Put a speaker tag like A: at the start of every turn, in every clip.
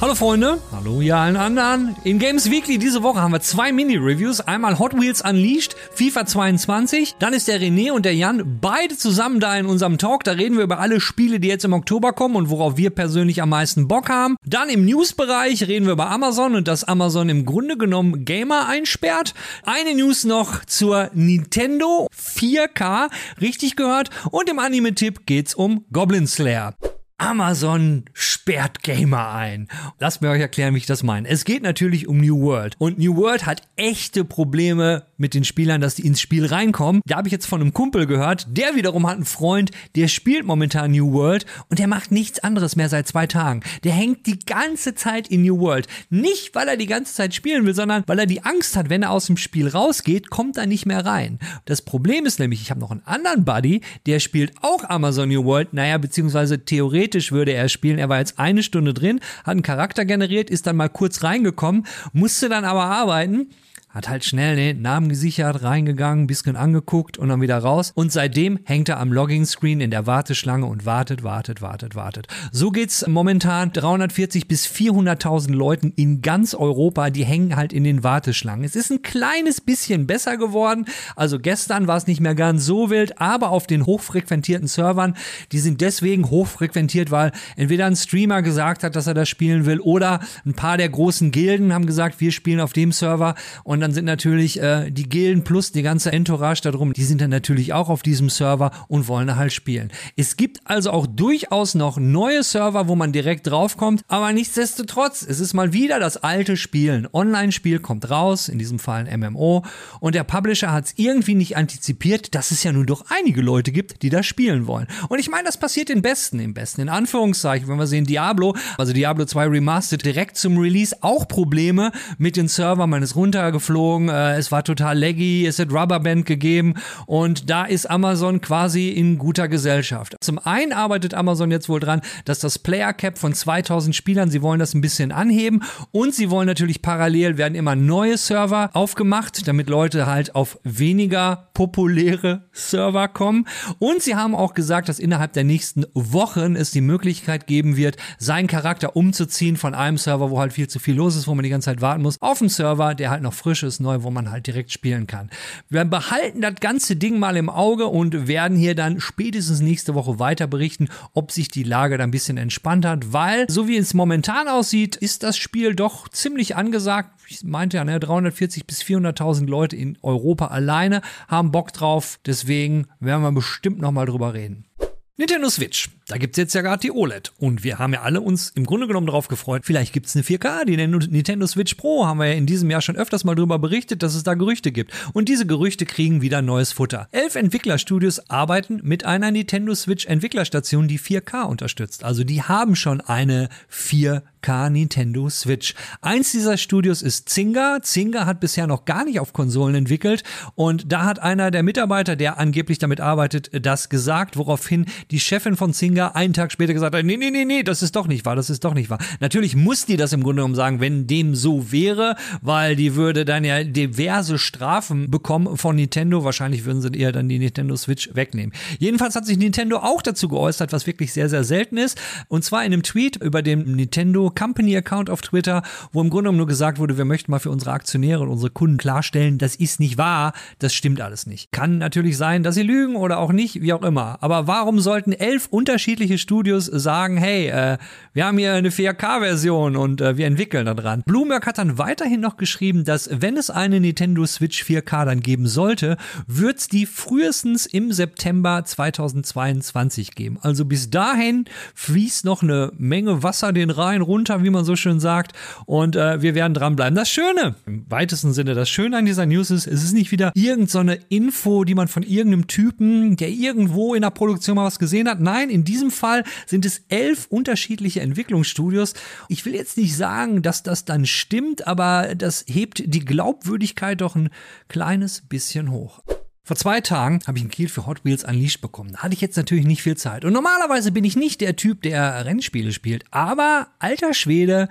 A: Hallo Freunde, hallo ihr allen anderen. In Games Weekly diese Woche haben wir zwei Mini-Reviews. Einmal Hot Wheels Unleashed, FIFA 22. Dann ist der René und der Jan beide zusammen da in unserem Talk. Da reden wir über alle Spiele, die jetzt im Oktober kommen und worauf wir persönlich am meisten Bock haben. Dann im News-Bereich reden wir über Amazon und dass Amazon im Grunde genommen Gamer einsperrt. Eine News noch zur Nintendo 4K, richtig gehört. Und im Anime-Tipp geht's um Goblin Slayer. Amazon sperrt Gamer ein. Lasst mir euch erklären, wie ich das meine. Es geht natürlich um New World. Und New World hat echte Probleme mit den Spielern, dass die ins Spiel reinkommen. Da habe ich jetzt von einem Kumpel gehört, der wiederum hat einen Freund, der spielt momentan New World und der macht nichts anderes mehr seit zwei Tagen. Der hängt die ganze Zeit in New World. Nicht, weil er die ganze Zeit spielen will, sondern weil er die Angst hat, wenn er aus dem Spiel rausgeht, kommt er nicht mehr rein. Das Problem ist nämlich, ich habe noch einen anderen Buddy, der spielt auch Amazon New World, naja, beziehungsweise theoretisch theoretisch würde er spielen. Er war jetzt eine Stunde drin, hat einen Charakter generiert, ist dann mal kurz reingekommen, musste dann aber arbeiten hat halt schnell den Namen gesichert, reingegangen, bisschen angeguckt und dann wieder raus. Und seitdem hängt er am Logging-Screen in der Warteschlange und wartet, wartet, wartet, wartet. So geht's momentan 340 bis 400.000 Leuten in ganz Europa, die hängen halt in den Warteschlangen. Es ist ein kleines bisschen besser geworden. Also gestern war es nicht mehr ganz so wild, aber auf den hochfrequentierten Servern, die sind deswegen hochfrequentiert, weil entweder ein Streamer gesagt hat, dass er das spielen will oder ein paar der großen Gilden haben gesagt, wir spielen auf dem Server und und dann sind natürlich äh, die Gilden plus die ganze Entourage darum, die sind dann natürlich auch auf diesem Server und wollen halt spielen. Es gibt also auch durchaus noch neue Server, wo man direkt draufkommt, aber nichtsdestotrotz, es ist mal wieder das alte Spielen. Online-Spiel kommt raus, in diesem Fall ein MMO, und der Publisher hat es irgendwie nicht antizipiert, dass es ja nun doch einige Leute gibt, die das spielen wollen. Und ich meine, das passiert den Besten, im Besten, in Anführungszeichen, wenn wir sehen, Diablo, also Diablo 2 Remastered direkt zum Release, auch Probleme mit den Servern, man ist runtergeflogen, geflogen, äh, es war total laggy, es hat Rubberband gegeben und da ist Amazon quasi in guter Gesellschaft. Zum einen arbeitet Amazon jetzt wohl dran, dass das Player Cap von 2000 Spielern, sie wollen das ein bisschen anheben und sie wollen natürlich parallel werden immer neue Server aufgemacht, damit Leute halt auf weniger populäre Server kommen und sie haben auch gesagt, dass innerhalb der nächsten Wochen es die Möglichkeit geben wird, seinen Charakter umzuziehen von einem Server, wo halt viel zu viel los ist, wo man die ganze Zeit warten muss, auf einen Server, der halt noch frisch Frisches neu, wo man halt direkt spielen kann. Wir behalten das ganze Ding mal im Auge und werden hier dann spätestens nächste Woche weiter berichten, ob sich die Lage da ein bisschen entspannt hat, weil so wie es momentan aussieht, ist das Spiel doch ziemlich angesagt. Ich meinte ja, ne, 340 bis 400.000 Leute in Europa alleine haben Bock drauf. Deswegen werden wir bestimmt noch mal drüber reden. Nintendo Switch. Da gibt's jetzt ja gerade die OLED. Und wir haben ja alle uns im Grunde genommen darauf gefreut, vielleicht gibt's eine 4K, die Nintendo Switch Pro. Haben wir ja in diesem Jahr schon öfters mal drüber berichtet, dass es da Gerüchte gibt. Und diese Gerüchte kriegen wieder neues Futter. Elf Entwicklerstudios arbeiten mit einer Nintendo Switch Entwicklerstation, die 4K unterstützt. Also die haben schon eine 4K K Nintendo Switch. Eins dieser Studios ist Zynga. Zynga hat bisher noch gar nicht auf Konsolen entwickelt und da hat einer der Mitarbeiter, der angeblich damit arbeitet, das gesagt, woraufhin die Chefin von Zynga einen Tag später gesagt hat, nee, nee, nee, nee, das ist doch nicht wahr, das ist doch nicht wahr. Natürlich muss die das im Grunde genommen sagen, wenn dem so wäre, weil die würde dann ja diverse Strafen bekommen von Nintendo. Wahrscheinlich würden sie eher dann die Nintendo Switch wegnehmen. Jedenfalls hat sich Nintendo auch dazu geäußert, was wirklich sehr, sehr selten ist. Und zwar in einem Tweet über den Nintendo Company Account auf Twitter, wo im Grunde genommen nur gesagt wurde, wir möchten mal für unsere Aktionäre und unsere Kunden klarstellen, das ist nicht wahr, das stimmt alles nicht. Kann natürlich sein, dass sie lügen oder auch nicht, wie auch immer. Aber warum sollten elf unterschiedliche Studios sagen, hey, äh, wir haben hier eine 4K-Version und äh, wir entwickeln daran. Bloomberg hat dann weiterhin noch geschrieben, dass wenn es eine Nintendo Switch 4K dann geben sollte, wird es die frühestens im September 2022 geben. Also bis dahin fließt noch eine Menge Wasser den Rhein runter wie man so schön sagt. Und äh, wir werden dranbleiben. Das Schöne, weitesten Sinne. Das Schöne an dieser News ist, es ist nicht wieder irgendeine so Info, die man von irgendeinem Typen, der irgendwo in der Produktion mal was gesehen hat. Nein, in diesem Fall sind es elf unterschiedliche Entwicklungsstudios. Ich will jetzt nicht sagen, dass das dann stimmt, aber das hebt die Glaubwürdigkeit doch ein kleines bisschen hoch. Vor zwei Tagen habe ich einen Kiel für Hot Wheels Unleashed bekommen. Da hatte ich jetzt natürlich nicht viel Zeit. Und normalerweise bin ich nicht der Typ, der Rennspiele spielt. Aber alter Schwede,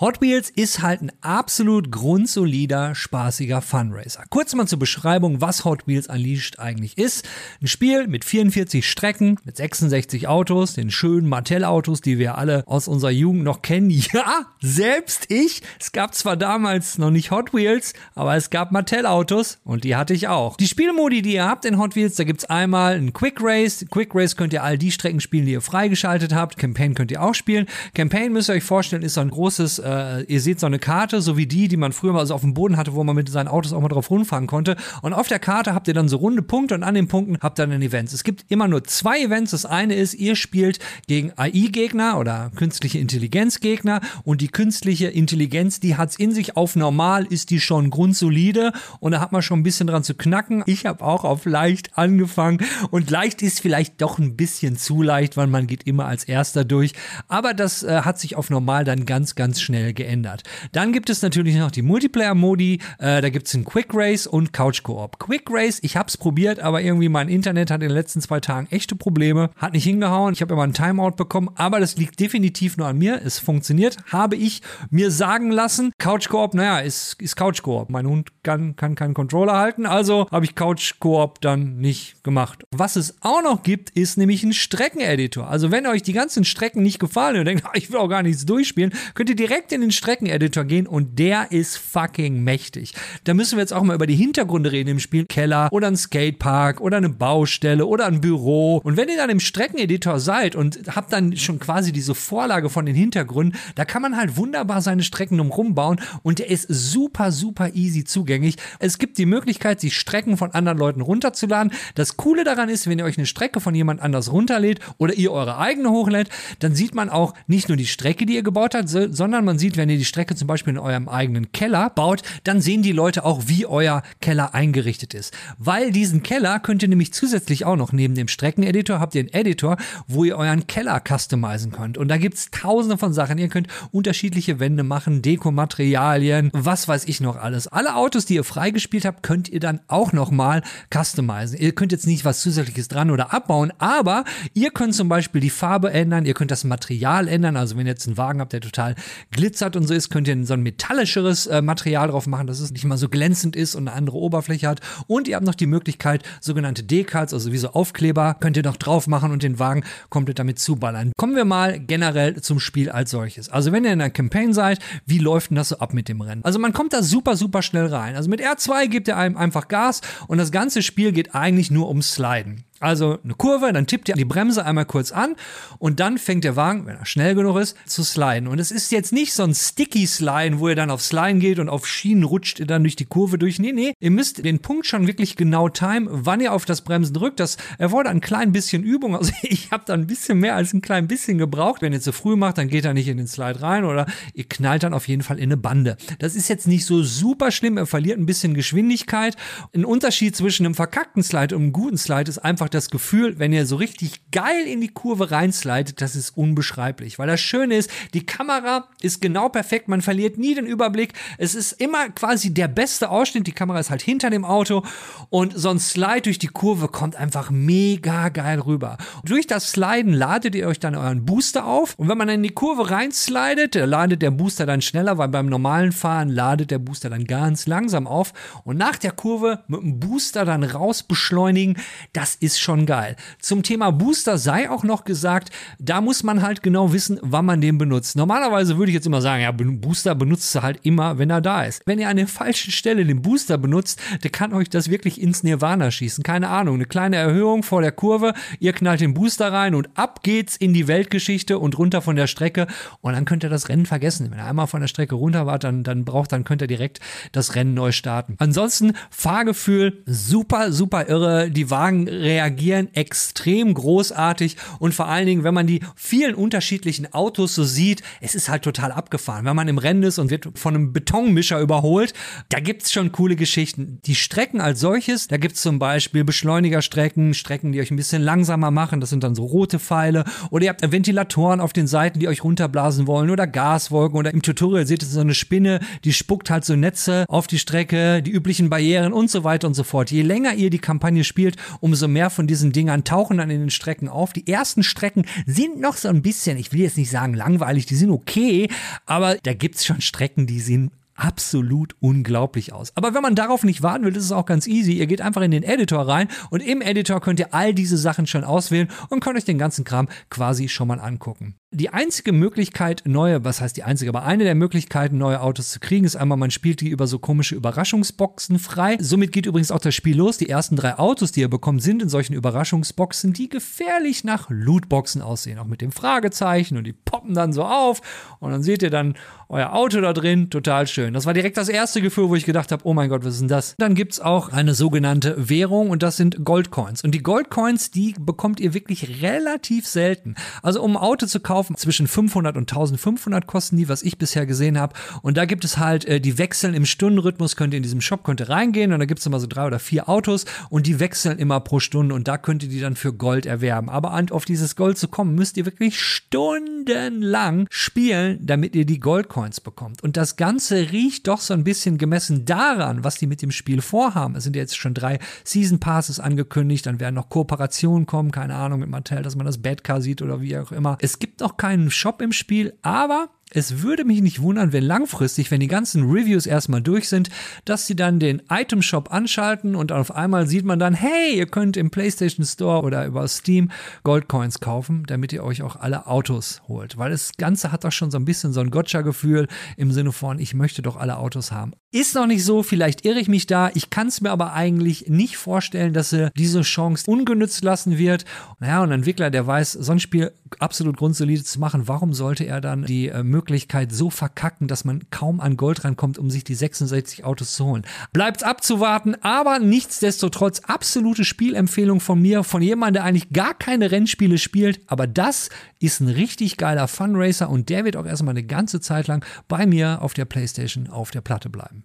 A: Hot Wheels ist halt ein absolut grundsolider, spaßiger Funracer. Kurz mal zur Beschreibung, was Hot Wheels Unleashed eigentlich ist. Ein Spiel mit 44 Strecken, mit 66 Autos, den schönen Mattel-Autos, die wir alle aus unserer Jugend noch kennen. Ja, selbst ich. Es gab zwar damals noch nicht Hot Wheels, aber es gab Mattel-Autos und die hatte ich auch. Die Spielmodi, die ihr habt in Hot Wheels, da gibt's einmal ein Quick Race. Quick Race könnt ihr all die Strecken spielen, die ihr freigeschaltet habt. Campaign könnt ihr auch spielen. Campaign müsst ihr euch vorstellen, ist so ein großes äh, ihr seht so eine Karte, so wie die, die man früher mal so auf dem Boden hatte, wo man mit seinen Autos auch mal drauf rumfahren konnte. Und auf der Karte habt ihr dann so runde Punkte und an den Punkten habt ihr dann Events. Es gibt immer nur zwei Events. Das eine ist, ihr spielt gegen AI-Gegner oder künstliche Intelligenz-Gegner und die künstliche Intelligenz, die hat's in sich. Auf normal ist die schon grundsolide und da hat man schon ein bisschen dran zu knacken. Ich habe auch auf leicht angefangen und leicht ist vielleicht doch ein bisschen zu leicht, weil man geht immer als erster durch. Aber das äh, hat sich auf normal dann ganz, ganz schnell geändert. Dann gibt es natürlich noch die Multiplayer-Modi. Äh, da gibt es einen Quick Race und Couch Koop. Quick Race, ich habe es probiert, aber irgendwie mein Internet hat in den letzten zwei Tagen echte Probleme. Hat nicht hingehauen. Ich habe immer einen Timeout bekommen, aber das liegt definitiv nur an mir. Es funktioniert, habe ich mir sagen lassen. Couch Koop, naja, ist, ist Couch Koop. Mein Hund kann, kann keinen Controller halten, also habe ich Couch Koop dann nicht gemacht. Was es auch noch gibt, ist nämlich ein Streckeneditor. Also wenn euch die ganzen Strecken nicht gefallen und denkt, ich will auch gar nichts durchspielen, könnt ihr direkt in den Streckeneditor gehen und der ist fucking mächtig. Da müssen wir jetzt auch mal über die Hintergründe reden im Spiel. Keller oder ein Skatepark oder eine Baustelle oder ein Büro. Und wenn ihr dann im Streckeneditor seid und habt dann schon quasi diese Vorlage von den Hintergründen, da kann man halt wunderbar seine Strecken drumherum bauen und der ist super, super easy zugänglich. Es gibt die Möglichkeit, sich Strecken von anderen Leuten runterzuladen. Das Coole daran ist, wenn ihr euch eine Strecke von jemand anders runterlädt oder ihr eure eigene hochlädt, dann sieht man auch nicht nur die Strecke, die ihr gebaut habt, sondern man sieht wenn ihr die Strecke zum Beispiel in eurem eigenen Keller baut, dann sehen die Leute auch, wie euer Keller eingerichtet ist. Weil diesen Keller könnt ihr nämlich zusätzlich auch noch neben dem Streckeneditor habt ihr einen Editor, wo ihr euren Keller customizen könnt. Und da gibt es tausende von Sachen. Ihr könnt unterschiedliche Wände machen, Dekomaterialien, was weiß ich noch alles. Alle Autos, die ihr freigespielt habt, könnt ihr dann auch nochmal customizen. Ihr könnt jetzt nicht was zusätzliches dran oder abbauen, aber ihr könnt zum Beispiel die Farbe ändern, ihr könnt das Material ändern. Also wenn ihr jetzt einen Wagen habt, der total glitzert, und so ist, könnt ihr so ein metallischeres äh, Material drauf machen, dass es nicht mal so glänzend ist und eine andere Oberfläche hat. Und ihr habt noch die Möglichkeit, sogenannte Decals, also wie so Aufkleber, könnt ihr noch drauf machen und den Wagen komplett damit zuballern. Kommen wir mal generell zum Spiel als solches. Also wenn ihr in einer Campaign seid, wie läuft denn das so ab mit dem Rennen? Also man kommt da super, super schnell rein. Also mit R2 gibt ihr einem einfach Gas und das ganze Spiel geht eigentlich nur ums Sliden. Also eine Kurve, dann tippt ihr die Bremse einmal kurz an und dann fängt der Wagen, wenn er schnell genug ist, zu sliden. Und es ist jetzt nicht so ein sticky Sliden, wo ihr dann auf Sliden geht und auf Schienen rutscht ihr dann durch die Kurve durch. Nee, nee, ihr müsst den Punkt schon wirklich genau timen, wann ihr auf das Bremsen drückt. Das erfordert ein klein bisschen Übung. Also ich habe da ein bisschen mehr als ein klein bisschen gebraucht. Wenn ihr zu früh macht, dann geht er nicht in den Slide rein oder ihr knallt dann auf jeden Fall in eine Bande. Das ist jetzt nicht so super schlimm. Er verliert ein bisschen Geschwindigkeit. Ein Unterschied zwischen einem verkackten Slide und einem guten Slide ist einfach, das Gefühl, wenn ihr so richtig geil in die Kurve reinslidet, das ist unbeschreiblich. Weil das Schöne ist, die Kamera ist genau perfekt, man verliert nie den Überblick. Es ist immer quasi der beste Ausschnitt. Die Kamera ist halt hinter dem Auto und so ein Slide durch die Kurve kommt einfach mega geil rüber. Und durch das Sliden ladet ihr euch dann euren Booster auf und wenn man in die Kurve reinslidet, ladet der Booster dann schneller, weil beim normalen Fahren ladet der Booster dann ganz langsam auf und nach der Kurve mit dem Booster dann raus beschleunigen, das ist schon geil. Zum Thema Booster sei auch noch gesagt, da muss man halt genau wissen, wann man den benutzt. Normalerweise würde ich jetzt immer sagen, ja, Booster benutzt du halt immer, wenn er da ist. Wenn ihr an der falschen Stelle den Booster benutzt, der kann euch das wirklich ins Nirvana schießen. Keine Ahnung, eine kleine Erhöhung vor der Kurve, ihr knallt den Booster rein und ab geht's in die Weltgeschichte und runter von der Strecke und dann könnt ihr das Rennen vergessen. Wenn ihr einmal von der Strecke runter wart, dann, dann braucht, dann könnt ihr direkt das Rennen neu starten. Ansonsten Fahrgefühl super, super irre. Die Wagen reagieren reagieren extrem großartig und vor allen Dingen, wenn man die vielen unterschiedlichen Autos so sieht, es ist halt total abgefahren. Wenn man im Rennen ist und wird von einem Betonmischer überholt, da gibt's schon coole Geschichten. Die Strecken als solches, da gibt's zum Beispiel Beschleunigerstrecken, Strecken, die euch ein bisschen langsamer machen, das sind dann so rote Pfeile oder ihr habt Ventilatoren auf den Seiten, die euch runterblasen wollen oder Gaswolken oder im Tutorial seht ihr so eine Spinne, die spuckt halt so Netze auf die Strecke, die üblichen Barrieren und so weiter und so fort. Je länger ihr die Kampagne spielt, umso mehr von diesen Dingern tauchen dann in den Strecken auf. Die ersten Strecken sind noch so ein bisschen, ich will jetzt nicht sagen langweilig, die sind okay, aber da gibt's schon Strecken, die sind absolut unglaublich aus. Aber wenn man darauf nicht warten will, ist es auch ganz easy. Ihr geht einfach in den Editor rein und im Editor könnt ihr all diese Sachen schon auswählen und könnt euch den ganzen Kram quasi schon mal angucken. Die einzige Möglichkeit, neue, was heißt die einzige, aber eine der Möglichkeiten, neue Autos zu kriegen, ist einmal, man spielt die über so komische Überraschungsboxen frei. Somit geht übrigens auch das Spiel los. Die ersten drei Autos, die ihr bekommt, sind in solchen Überraschungsboxen, die gefährlich nach Lootboxen aussehen. Auch mit dem Fragezeichen und die poppen dann so auf und dann seht ihr dann euer Auto da drin, total schön. Das war direkt das erste Gefühl, wo ich gedacht habe, oh mein Gott, was ist denn das? Dann gibt's auch eine sogenannte Währung und das sind Goldcoins. Und die Goldcoins, die bekommt ihr wirklich relativ selten. Also um ein Auto zu kaufen, zwischen 500 und 1500 kosten die, was ich bisher gesehen habe. Und da gibt es halt, äh, die wechseln im Stundenrhythmus, könnt ihr in diesem Shop, könnt ihr reingehen und da gibt's immer so drei oder vier Autos und die wechseln immer pro Stunde und da könnt ihr die dann für Gold erwerben. Aber auf dieses Gold zu kommen, müsst ihr wirklich stundenlang spielen, damit ihr die Goldcoins Coins bekommt. Und das Ganze riecht doch so ein bisschen gemessen daran, was die mit dem Spiel vorhaben. Es sind jetzt schon drei Season Passes angekündigt, dann werden noch Kooperationen kommen, keine Ahnung, mit Mattel, dass man das Badcar sieht oder wie auch immer. Es gibt noch keinen Shop im Spiel, aber es würde mich nicht wundern, wenn langfristig, wenn die ganzen Reviews erstmal durch sind, dass sie dann den Item Shop anschalten und auf einmal sieht man dann, hey, ihr könnt im PlayStation Store oder über Steam Goldcoins kaufen, damit ihr euch auch alle Autos holt. Weil das Ganze hat doch schon so ein bisschen so ein Gotcha-Gefühl im Sinne von, ich möchte doch alle Autos haben. Ist noch nicht so, vielleicht irre ich mich da. Ich kann es mir aber eigentlich nicht vorstellen, dass er diese Chance ungenützt lassen wird. Naja, und ein Entwickler, der weiß, so ein Spiel absolut grundsolide zu machen, warum sollte er dann die äh, Möglichkeit so verkacken, dass man kaum an Gold rankommt, um sich die 66 Autos zu holen? Bleibt abzuwarten, aber nichtsdestotrotz absolute Spielempfehlung von mir, von jemandem, der eigentlich gar keine Rennspiele spielt, aber das ist ein richtig geiler Funracer und der wird auch erstmal eine ganze Zeit lang bei mir auf der Playstation auf der Platte bleiben.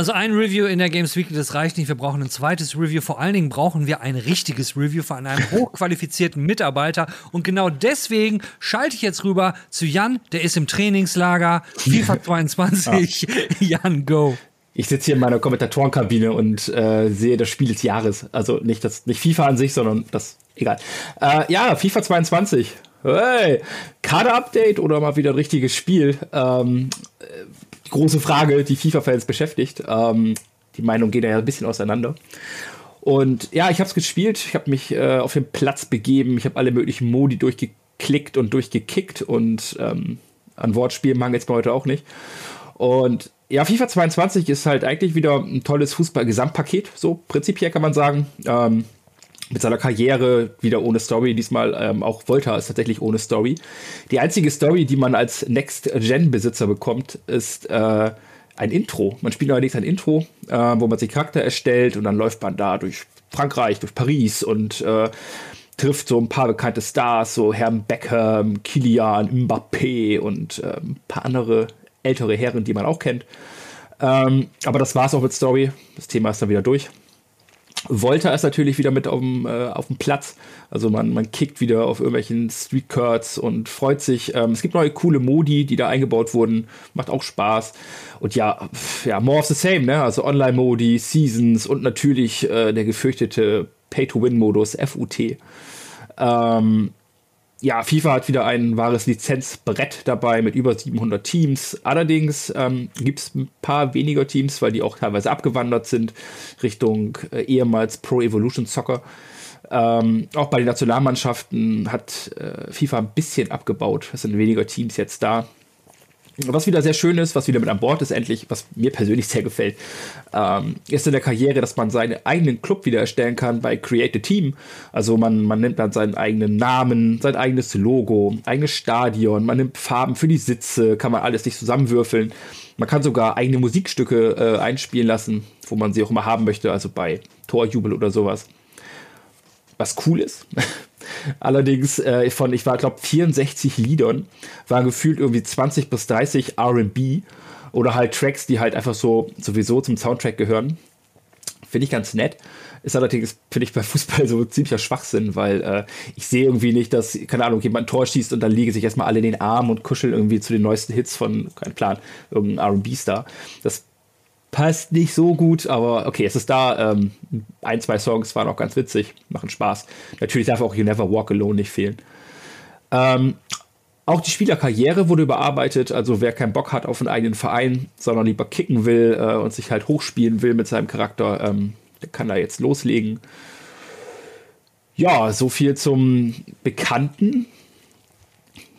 A: Also ein Review in der Games Weekly, das reicht nicht. Wir brauchen ein zweites Review. Vor allen Dingen brauchen wir ein richtiges Review von einem hochqualifizierten Mitarbeiter. Und genau deswegen schalte ich jetzt rüber zu Jan, der ist im Trainingslager. FIFA 22. Ja. Jan, go.
B: Ich sitze hier in meiner Kommentatorenkabine und äh, sehe das Spiel des Jahres. Also nicht das, nicht FIFA an sich, sondern das, egal. Äh, ja, FIFA 22. Hey, Kader-Update oder mal wieder ein richtiges Spiel? Ähm, große Frage, die FIFA-Fans beschäftigt. Ähm, die Meinungen gehen ja ein bisschen auseinander. Und ja, ich habe es gespielt. Ich habe mich äh, auf den Platz begeben. Ich habe alle möglichen Modi durchgeklickt und durchgekickt. Und ähm, an Wortspielen mangelt es mir heute auch nicht. Und ja, FIFA 22 ist halt eigentlich wieder ein tolles Fußball-Gesamtpaket. So prinzipiell kann man sagen. Ähm, mit seiner Karriere wieder ohne Story. Diesmal ähm, auch Volta ist tatsächlich ohne Story. Die einzige Story, die man als Next-Gen-Besitzer bekommt, ist äh, ein Intro. Man spielt allerdings ein Intro, äh, wo man sich Charakter erstellt und dann läuft man da durch Frankreich, durch Paris und äh, trifft so ein paar bekannte Stars, so Herrn Beckham, Kilian, Mbappé und äh, ein paar andere ältere Herren, die man auch kennt. Ähm, aber das war's auch mit Story. Das Thema ist dann wieder durch. Volta ist natürlich wieder mit auf dem, äh, auf dem Platz. Also man, man kickt wieder auf irgendwelchen Street Curts und freut sich. Ähm, es gibt neue coole Modi, die da eingebaut wurden. Macht auch Spaß. Und ja, ja, more of the same, ne? Also Online-Modi, Seasons und natürlich äh, der gefürchtete Pay-to-Win-Modus, FUT. Ähm, ja, FIFA hat wieder ein wahres Lizenzbrett dabei mit über 700 Teams. Allerdings ähm, gibt es ein paar weniger Teams, weil die auch teilweise abgewandert sind Richtung äh, ehemals Pro Evolution Soccer. Ähm, auch bei den Nationalmannschaften hat äh, FIFA ein bisschen abgebaut. Es sind weniger Teams jetzt da. Was wieder sehr schön ist, was wieder mit an Bord ist, endlich, was mir persönlich sehr gefällt, ähm, ist in der Karriere, dass man seinen eigenen Club wieder erstellen kann bei Create a Team. Also man, man nimmt dann seinen eigenen Namen, sein eigenes Logo, eigenes Stadion, man nimmt Farben für die Sitze, kann man alles sich zusammenwürfeln. Man kann sogar eigene Musikstücke äh, einspielen lassen, wo man sie auch immer haben möchte, also bei Torjubel oder sowas. Was cool ist. Allerdings äh, von, ich war glaube 64 Liedern, waren gefühlt irgendwie 20 bis 30 RB oder halt Tracks, die halt einfach so sowieso zum Soundtrack gehören. Finde ich ganz nett. Ist allerdings, finde ich, bei Fußball so ziemlicher Schwachsinn, weil äh, ich sehe irgendwie nicht, dass, keine Ahnung, jemand ein Tor schießt und dann liege sich erstmal alle in den Arm und kuscheln irgendwie zu den neuesten Hits von, kein Plan, irgendein RB-Star. Das passt nicht so gut, aber okay, es ist da. Ähm, ein, zwei Songs waren auch ganz witzig, machen Spaß. Natürlich darf auch You Never Walk Alone nicht fehlen. Ähm, auch die Spielerkarriere wurde überarbeitet. Also wer keinen Bock hat auf einen eigenen Verein, sondern lieber kicken will äh, und sich halt hochspielen will mit seinem Charakter, ähm, der kann da jetzt loslegen. Ja, so viel zum Bekannten.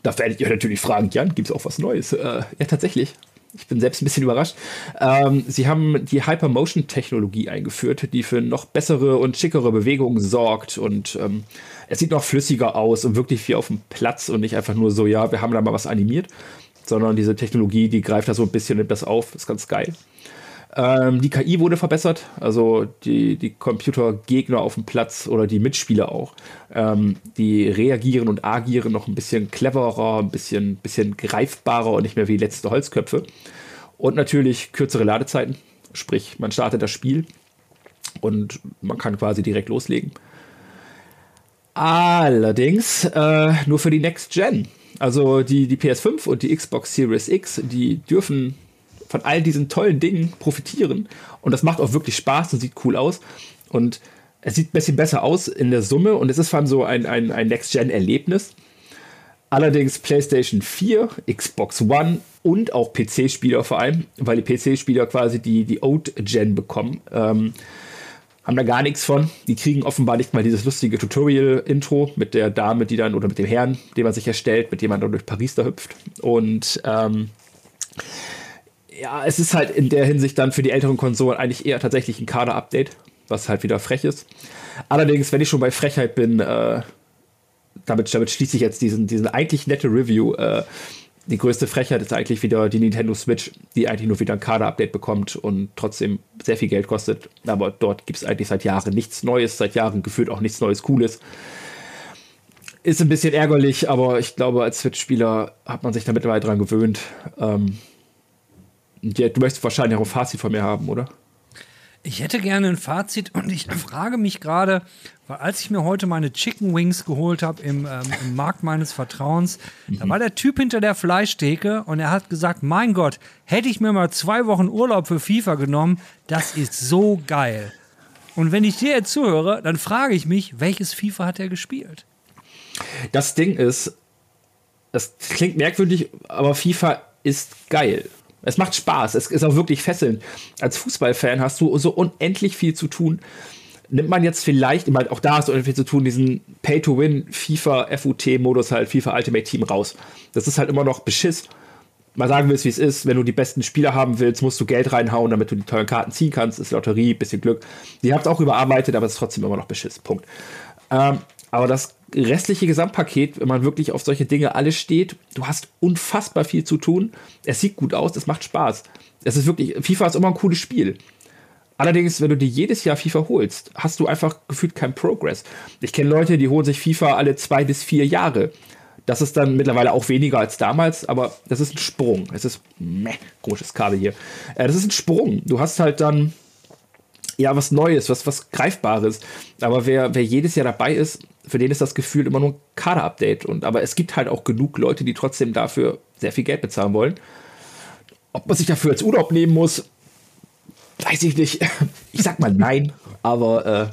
B: Da werdet ihr natürlich fragen, Jan, gibt es auch was Neues? Äh, ja, tatsächlich. Ich bin selbst ein bisschen überrascht. Ähm, sie haben die Hypermotion-Technologie eingeführt, die für noch bessere und schickere Bewegungen sorgt. Und ähm, es sieht noch flüssiger aus und wirklich wie auf dem Platz und nicht einfach nur so, ja, wir haben da mal was animiert, sondern diese Technologie, die greift da so ein bisschen, das auf. Ist ganz geil. Ähm, die KI wurde verbessert, also die, die Computergegner auf dem Platz oder die Mitspieler auch. Ähm, die reagieren und agieren noch ein bisschen cleverer, ein bisschen, bisschen greifbarer und nicht mehr wie letzte Holzköpfe. Und natürlich kürzere Ladezeiten, sprich, man startet das Spiel und man kann quasi direkt loslegen. Allerdings äh, nur für die Next Gen. Also die, die PS5 und die Xbox Series X, die dürfen von all diesen tollen Dingen profitieren. Und das macht auch wirklich Spaß und sieht cool aus. Und es sieht ein bisschen besser aus in der Summe und es ist vor allem so ein, ein, ein Next-Gen-Erlebnis. Allerdings PlayStation 4, Xbox One und auch PC-Spieler vor allem, weil die PC-Spieler quasi die, die Old-Gen bekommen, ähm, haben da gar nichts von. Die kriegen offenbar nicht mal dieses lustige Tutorial-Intro mit der Dame, die dann, oder mit dem Herrn, den man sich erstellt, mit dem man dann durch Paris da hüpft. Und ähm, ja, es ist halt in der Hinsicht dann für die älteren Konsolen eigentlich eher tatsächlich ein Kader-Update, was halt wieder frech ist. Allerdings, wenn ich schon bei Frechheit bin, äh, damit, damit schließe ich jetzt diesen, diesen eigentlich nette Review. Äh, die größte Frechheit ist eigentlich wieder die Nintendo Switch, die eigentlich nur wieder ein Kader-Update bekommt und trotzdem sehr viel Geld kostet. Aber dort gibt es eigentlich seit Jahren nichts Neues, seit Jahren gefühlt auch nichts Neues Cooles. Ist ein bisschen ärgerlich, aber ich glaube, als Switch-Spieler hat man sich da mittlerweile dran gewöhnt. Ähm, ja, du möchtest wahrscheinlich auch ein Fazit von mir haben, oder?
A: Ich hätte gerne ein Fazit und ich frage mich gerade, weil als ich mir heute meine Chicken Wings geholt habe im, ähm, im, Markt meines Vertrauens, mhm. da war der Typ hinter der Fleischtheke und er hat gesagt, mein Gott, hätte ich mir mal zwei Wochen Urlaub für FIFA genommen, das ist so geil. Und wenn ich dir jetzt zuhöre, dann frage ich mich, welches FIFA hat er gespielt?
B: Das Ding ist, das klingt merkwürdig, aber FIFA ist geil. Es macht Spaß, es ist auch wirklich fesselnd. Als Fußballfan hast du so unendlich viel zu tun. Nimmt man jetzt vielleicht, ich meine, auch da hast du unendlich viel zu tun, diesen Pay-to-Win FIFA FUT-Modus halt, FIFA Ultimate Team raus. Das ist halt immer noch Beschiss. Mal sagen willst, wie es ist, wenn du die besten Spieler haben willst, musst du Geld reinhauen, damit du die tollen Karten ziehen kannst. Ist Lotterie, bisschen Glück. Die habt auch überarbeitet, aber es ist trotzdem immer noch Beschiss. Punkt. Ähm, aber das restliche Gesamtpaket, wenn man wirklich auf solche Dinge alles steht, du hast unfassbar viel zu tun. Es sieht gut aus, es macht Spaß. Es ist wirklich, FIFA ist immer ein cooles Spiel. Allerdings, wenn du dir jedes Jahr FIFA holst, hast du einfach gefühlt keinen Progress. Ich kenne Leute, die holen sich FIFA alle zwei bis vier Jahre. Das ist dann mittlerweile auch weniger als damals, aber das ist ein Sprung. Es ist, meh, komisches Kabel hier. Äh, das ist ein Sprung. Du hast halt dann ja, was Neues, was, was Greifbares. Aber wer, wer jedes Jahr dabei ist, für den ist das Gefühl immer nur ein Kader-Update. aber es gibt halt auch genug Leute, die trotzdem dafür sehr viel Geld bezahlen wollen. Ob man sich dafür als Urlaub nehmen muss, weiß ich nicht. Ich sag mal nein, aber äh,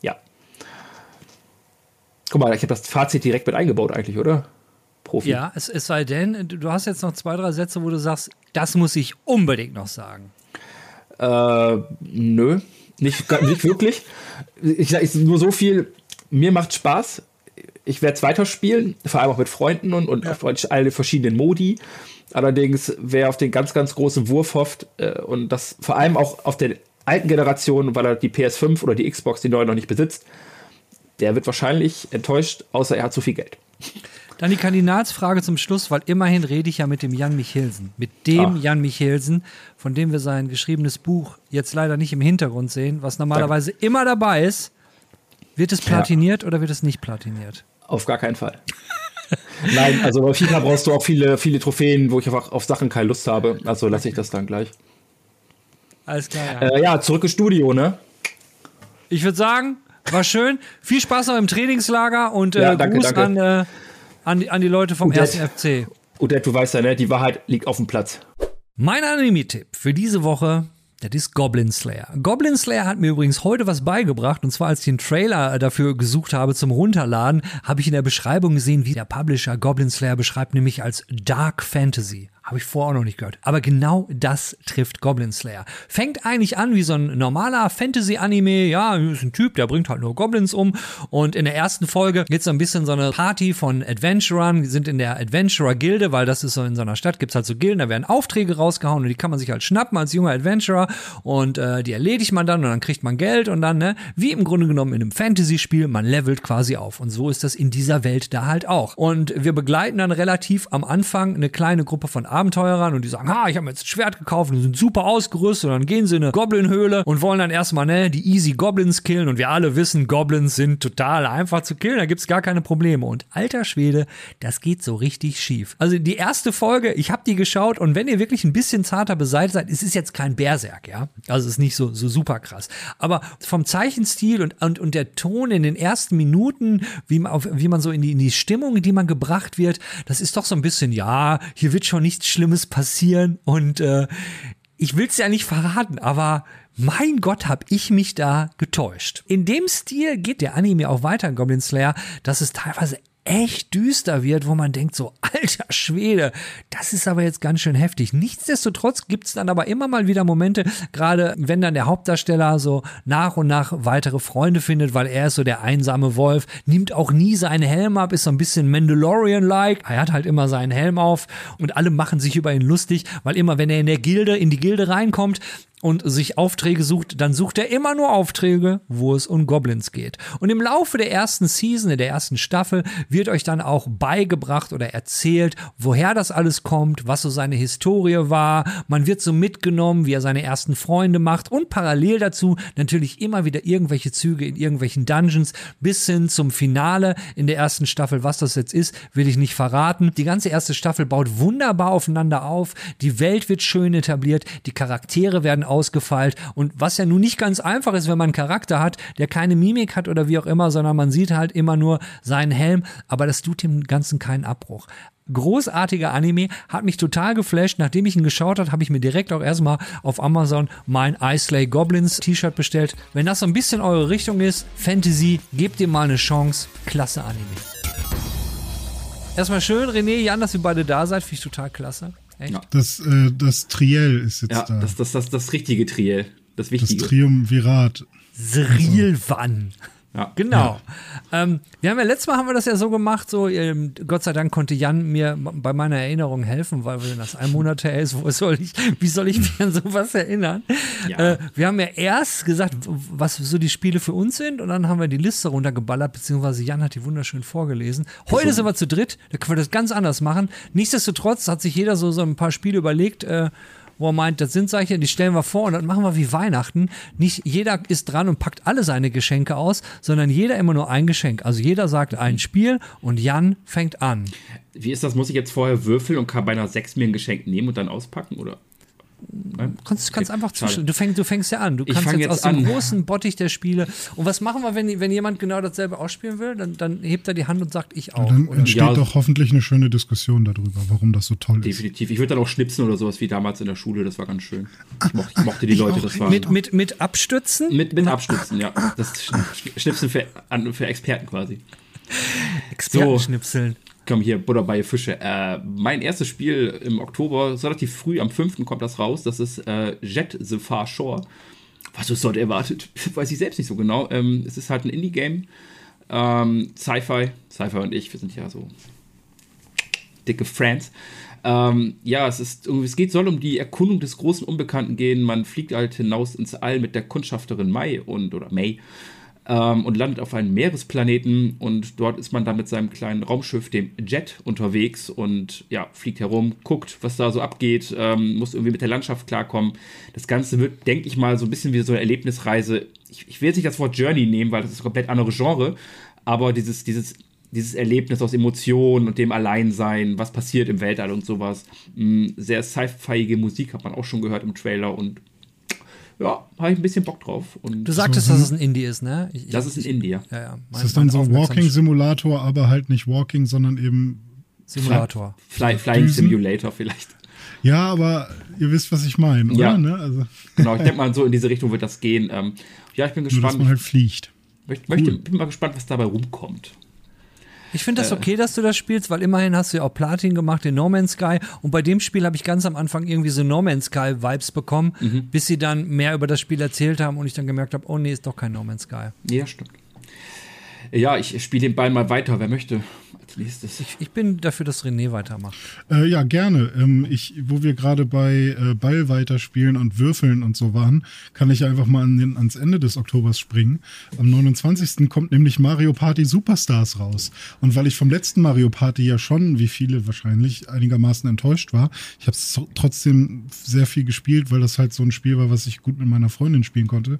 B: ja. Guck mal, ich habe das Fazit direkt mit eingebaut eigentlich, oder?
A: Profi. Ja, es, es sei denn, du hast jetzt noch zwei, drei Sätze, wo du sagst, das muss ich unbedingt noch sagen.
B: Äh, nö. Nicht, nicht wirklich. Ich sage nur so viel, mir macht Spaß. Ich werde es weiterspielen, vor allem auch mit Freunden und, und ja. auf alle verschiedenen Modi. Allerdings, wer auf den ganz, ganz großen Wurf hofft äh, und das vor allem auch auf der alten Generation, weil er die PS5 oder die Xbox, die neue noch nicht besitzt, der wird wahrscheinlich enttäuscht, außer er hat zu viel Geld.
A: Dann die Kardinalsfrage zum Schluss, weil immerhin rede ich ja mit dem Jan Michelsen. Mit dem Ach. Jan Michelsen, von dem wir sein geschriebenes Buch jetzt leider nicht im Hintergrund sehen, was normalerweise Danke. immer dabei ist. Wird es platiniert ja. oder wird es nicht platiniert?
B: Auf gar keinen Fall. Nein, also bei FIFA brauchst du auch viele, viele Trophäen, wo ich einfach auf Sachen keine Lust habe. Also lasse ich das dann gleich.
A: Alles klar.
B: Ja, äh, ja zurück ins Studio, ne?
A: Ich würde sagen, war schön. Viel Spaß noch im Trainingslager und äh, ja, danke, Gruß danke. An, äh, an, die, an die Leute vom ersten FC.
B: Odette, du weißt ja, ne? Die Wahrheit liegt auf dem Platz.
A: Mein Anime-Tipp für diese Woche das ist Goblin Slayer. Goblin Slayer hat mir übrigens heute was beigebracht und zwar als ich den Trailer dafür gesucht habe zum Runterladen, habe ich in der Beschreibung gesehen, wie der Publisher Goblin Slayer beschreibt, nämlich als Dark Fantasy. Habe ich vorher auch noch nicht gehört. Aber genau das trifft Goblin Slayer. Fängt eigentlich an wie so ein normaler Fantasy-Anime. Ja, ist ein Typ, der bringt halt nur Goblins um. Und in der ersten Folge geht es so ein bisschen so eine Party von Adventurern. Die sind in der Adventurer-Gilde, weil das ist so in so einer Stadt, gibt es halt so Gilden, da werden Aufträge rausgehauen und die kann man sich halt schnappen als junger Adventurer. Und äh, die erledigt man dann und dann kriegt man Geld und dann, ne, wie im Grunde genommen in einem Fantasy-Spiel, man levelt quasi auf. Und so ist das in dieser Welt da halt auch. Und wir begleiten dann relativ am Anfang eine kleine Gruppe von Abenteurern und die sagen, ha, ich habe mir jetzt ein Schwert gekauft und sind super ausgerüstet und dann gehen sie in eine Goblin-Höhle und wollen dann erstmal, ne, die easy Goblins killen und wir alle wissen, Goblins sind total einfach zu killen, da gibt's gar keine Probleme. Und alter Schwede, das geht so richtig schief. Also die erste Folge, ich habe die geschaut und wenn ihr wirklich ein bisschen zarter beseitigt seid, es ist jetzt kein Berserk, ja, also es ist nicht so, so super krass, aber vom Zeichenstil und, und, und der Ton in den ersten Minuten, wie man, auf, wie man so in die, in die Stimmung, in die man gebracht wird, das ist doch so ein bisschen, ja, hier wird schon nichts Schlimmes passieren und äh, ich will es ja nicht verraten, aber mein Gott, hab ich mich da getäuscht. In dem Stil geht der Anime auch weiter in Goblin Slayer, dass es teilweise echt düster wird, wo man denkt so, alter Schwede, das ist aber jetzt ganz schön heftig. Nichtsdestotrotz gibt es dann aber immer mal wieder Momente, gerade wenn dann der Hauptdarsteller so nach und nach weitere Freunde findet, weil er ist so der einsame Wolf, nimmt auch nie seinen Helm ab, ist so ein bisschen Mandalorian-like. Er hat halt immer seinen Helm auf und alle machen sich über ihn lustig, weil immer, wenn er in der Gilde, in die Gilde reinkommt, und sich Aufträge sucht, dann sucht er immer nur Aufträge, wo es um Goblins geht. Und im Laufe der ersten Season, der ersten Staffel, wird euch dann auch beigebracht oder erzählt, woher das alles kommt, was so seine Historie war. Man wird so mitgenommen, wie er seine ersten Freunde macht und parallel dazu natürlich immer wieder irgendwelche Züge in irgendwelchen Dungeons bis hin zum Finale in der ersten Staffel. Was das jetzt ist, will ich nicht verraten. Die ganze erste Staffel baut wunderbar aufeinander auf. Die Welt wird schön etabliert. Die Charaktere werden ausgefeilt. Und was ja nun nicht ganz einfach ist, wenn man einen Charakter hat, der keine Mimik hat oder wie auch immer, sondern man sieht halt immer nur seinen Helm, aber das tut dem Ganzen keinen Abbruch großartiger Anime, hat mich total geflasht. Nachdem ich ihn geschaut habe, habe ich mir direkt auch erstmal auf Amazon mein I Slay Goblins T-Shirt bestellt. Wenn das so ein bisschen eure Richtung ist, Fantasy, gebt ihr mal eine Chance. Klasse Anime. Erstmal schön, René, Jan, dass ihr beide da seid, finde ich total klasse.
C: Echt? Ja. Das, äh, das Triell ist jetzt
B: ja,
C: da.
B: Das, das, das, das richtige Triell. Das wichtige.
C: Das Triumvirat.
A: Srilvan. Ja. Genau. Ja. Ähm, wir haben ja letztes Mal haben wir das ja so gemacht, so ähm, Gott sei Dank konnte Jan mir bei meiner Erinnerung helfen, weil wenn das ein Monat her ist, wo soll ich, wie soll ich mich an sowas erinnern? Ja. Äh, wir haben ja erst gesagt, was so die Spiele für uns sind und dann haben wir die Liste runtergeballert, beziehungsweise Jan hat die wunderschön vorgelesen. Heute sind wir zu dritt, da können wir das ganz anders machen. Nichtsdestotrotz hat sich jeder so, so ein paar Spiele überlegt, äh, wo er meint, das sind solche, die stellen wir vor und dann machen wir wie Weihnachten. Nicht jeder ist dran und packt alle seine Geschenke aus, sondern jeder immer nur ein Geschenk. Also jeder sagt ein Spiel und Jan fängt an.
B: Wie ist das? Muss ich jetzt vorher würfeln und kann bei einer 6 mir ein Geschenk nehmen und dann auspacken? Oder?
A: Du kannst, kannst okay, einfach zuschauen. Du, fängst, du fängst ja an. Du kannst jetzt, jetzt, aus dem großen Bottich der Spiele. Und was machen wir, wenn, wenn jemand genau dasselbe ausspielen will? Dann, dann hebt er die Hand und sagt, ich auch.
C: Ja, dann entsteht ja. doch hoffentlich eine schöne Diskussion darüber, warum das so toll
B: Definitiv. ist. Definitiv. Ich würde dann auch schnipsen oder sowas wie damals in der Schule. Das war ganz schön. Ich mochte, ich mochte die ich Leute. Das war
A: mit, mit, mit Abstützen?
B: Mit, mit Abstützen, ja. Das Schnipsen für, für Experten quasi.
A: Expertenschnipseln. So
B: komm hier, Butter bei Fische. Äh, mein erstes Spiel im Oktober, relativ früh, am 5. kommt das raus. Das ist äh, Jet the Far Shore. Was ist dort erwartet? Weiß ich selbst nicht so genau. Ähm, es ist halt ein Indie-Game. Ähm, Sci-Fi. Sci-Fi und ich, wir sind ja so dicke Friends. Ähm, ja, es ist es geht, soll um die Erkundung des großen Unbekannten gehen. Man fliegt halt hinaus ins All mit der Kundschafterin Mai und oder May ähm, und landet auf einem Meeresplaneten und dort ist man dann mit seinem kleinen Raumschiff, dem Jet, unterwegs und ja, fliegt herum, guckt, was da so abgeht, ähm, muss irgendwie mit der Landschaft klarkommen. Das Ganze wird, denke ich mal, so ein bisschen wie so eine Erlebnisreise. Ich, ich will jetzt nicht das Wort Journey nehmen, weil das ist ein komplett andere Genre, aber dieses, dieses dieses Erlebnis aus Emotionen und dem Alleinsein, was passiert im Weltall und sowas. Mm, sehr sci-fiige Musik hat man auch schon gehört im Trailer und ja, habe ich ein bisschen Bock drauf. Und
A: du sagtest, dass es ein Indie ist, ne?
B: Ich, das ist ein Indie. Ja,
C: ja. Mein, ist dann so ein Walking-Simulator, aber halt nicht Walking, sondern eben
A: Simulator.
B: Fly, Flying Düsen. Simulator vielleicht.
C: Ja, aber ihr wisst, was ich meine, oder?
B: Ja.
C: Ne? Also.
B: Genau, ich denke mal, so in diese Richtung wird das gehen. Ähm, ja, ich bin gespannt. Nur,
C: dass man halt fliegt.
B: Möchte, cool. möchte, bin mal gespannt, was dabei rumkommt.
A: Ich finde das äh. okay, dass du das spielst, weil immerhin hast du ja auch Platin gemacht in No Man's Sky und bei dem Spiel habe ich ganz am Anfang irgendwie so No Man's Sky Vibes bekommen, mhm. bis sie dann mehr über das Spiel erzählt haben und ich dann gemerkt habe, oh nee, ist doch kein No Man's Sky.
B: Ja, stimmt. Ja, ich spiele den Ball mal weiter, wer möchte als
A: nächstes? Ich, ich bin dafür, dass René weitermacht.
C: Äh, ja, gerne. Ähm, ich, wo wir gerade bei äh, Ball weiterspielen und Würfeln und so waren, kann ich einfach mal an den, ans Ende des Oktobers springen. Am 29. kommt nämlich Mario Party Superstars raus. Und weil ich vom letzten Mario Party ja schon, wie viele wahrscheinlich, einigermaßen enttäuscht war, ich habe es trotzdem sehr viel gespielt, weil das halt so ein Spiel war, was ich gut mit meiner Freundin spielen konnte.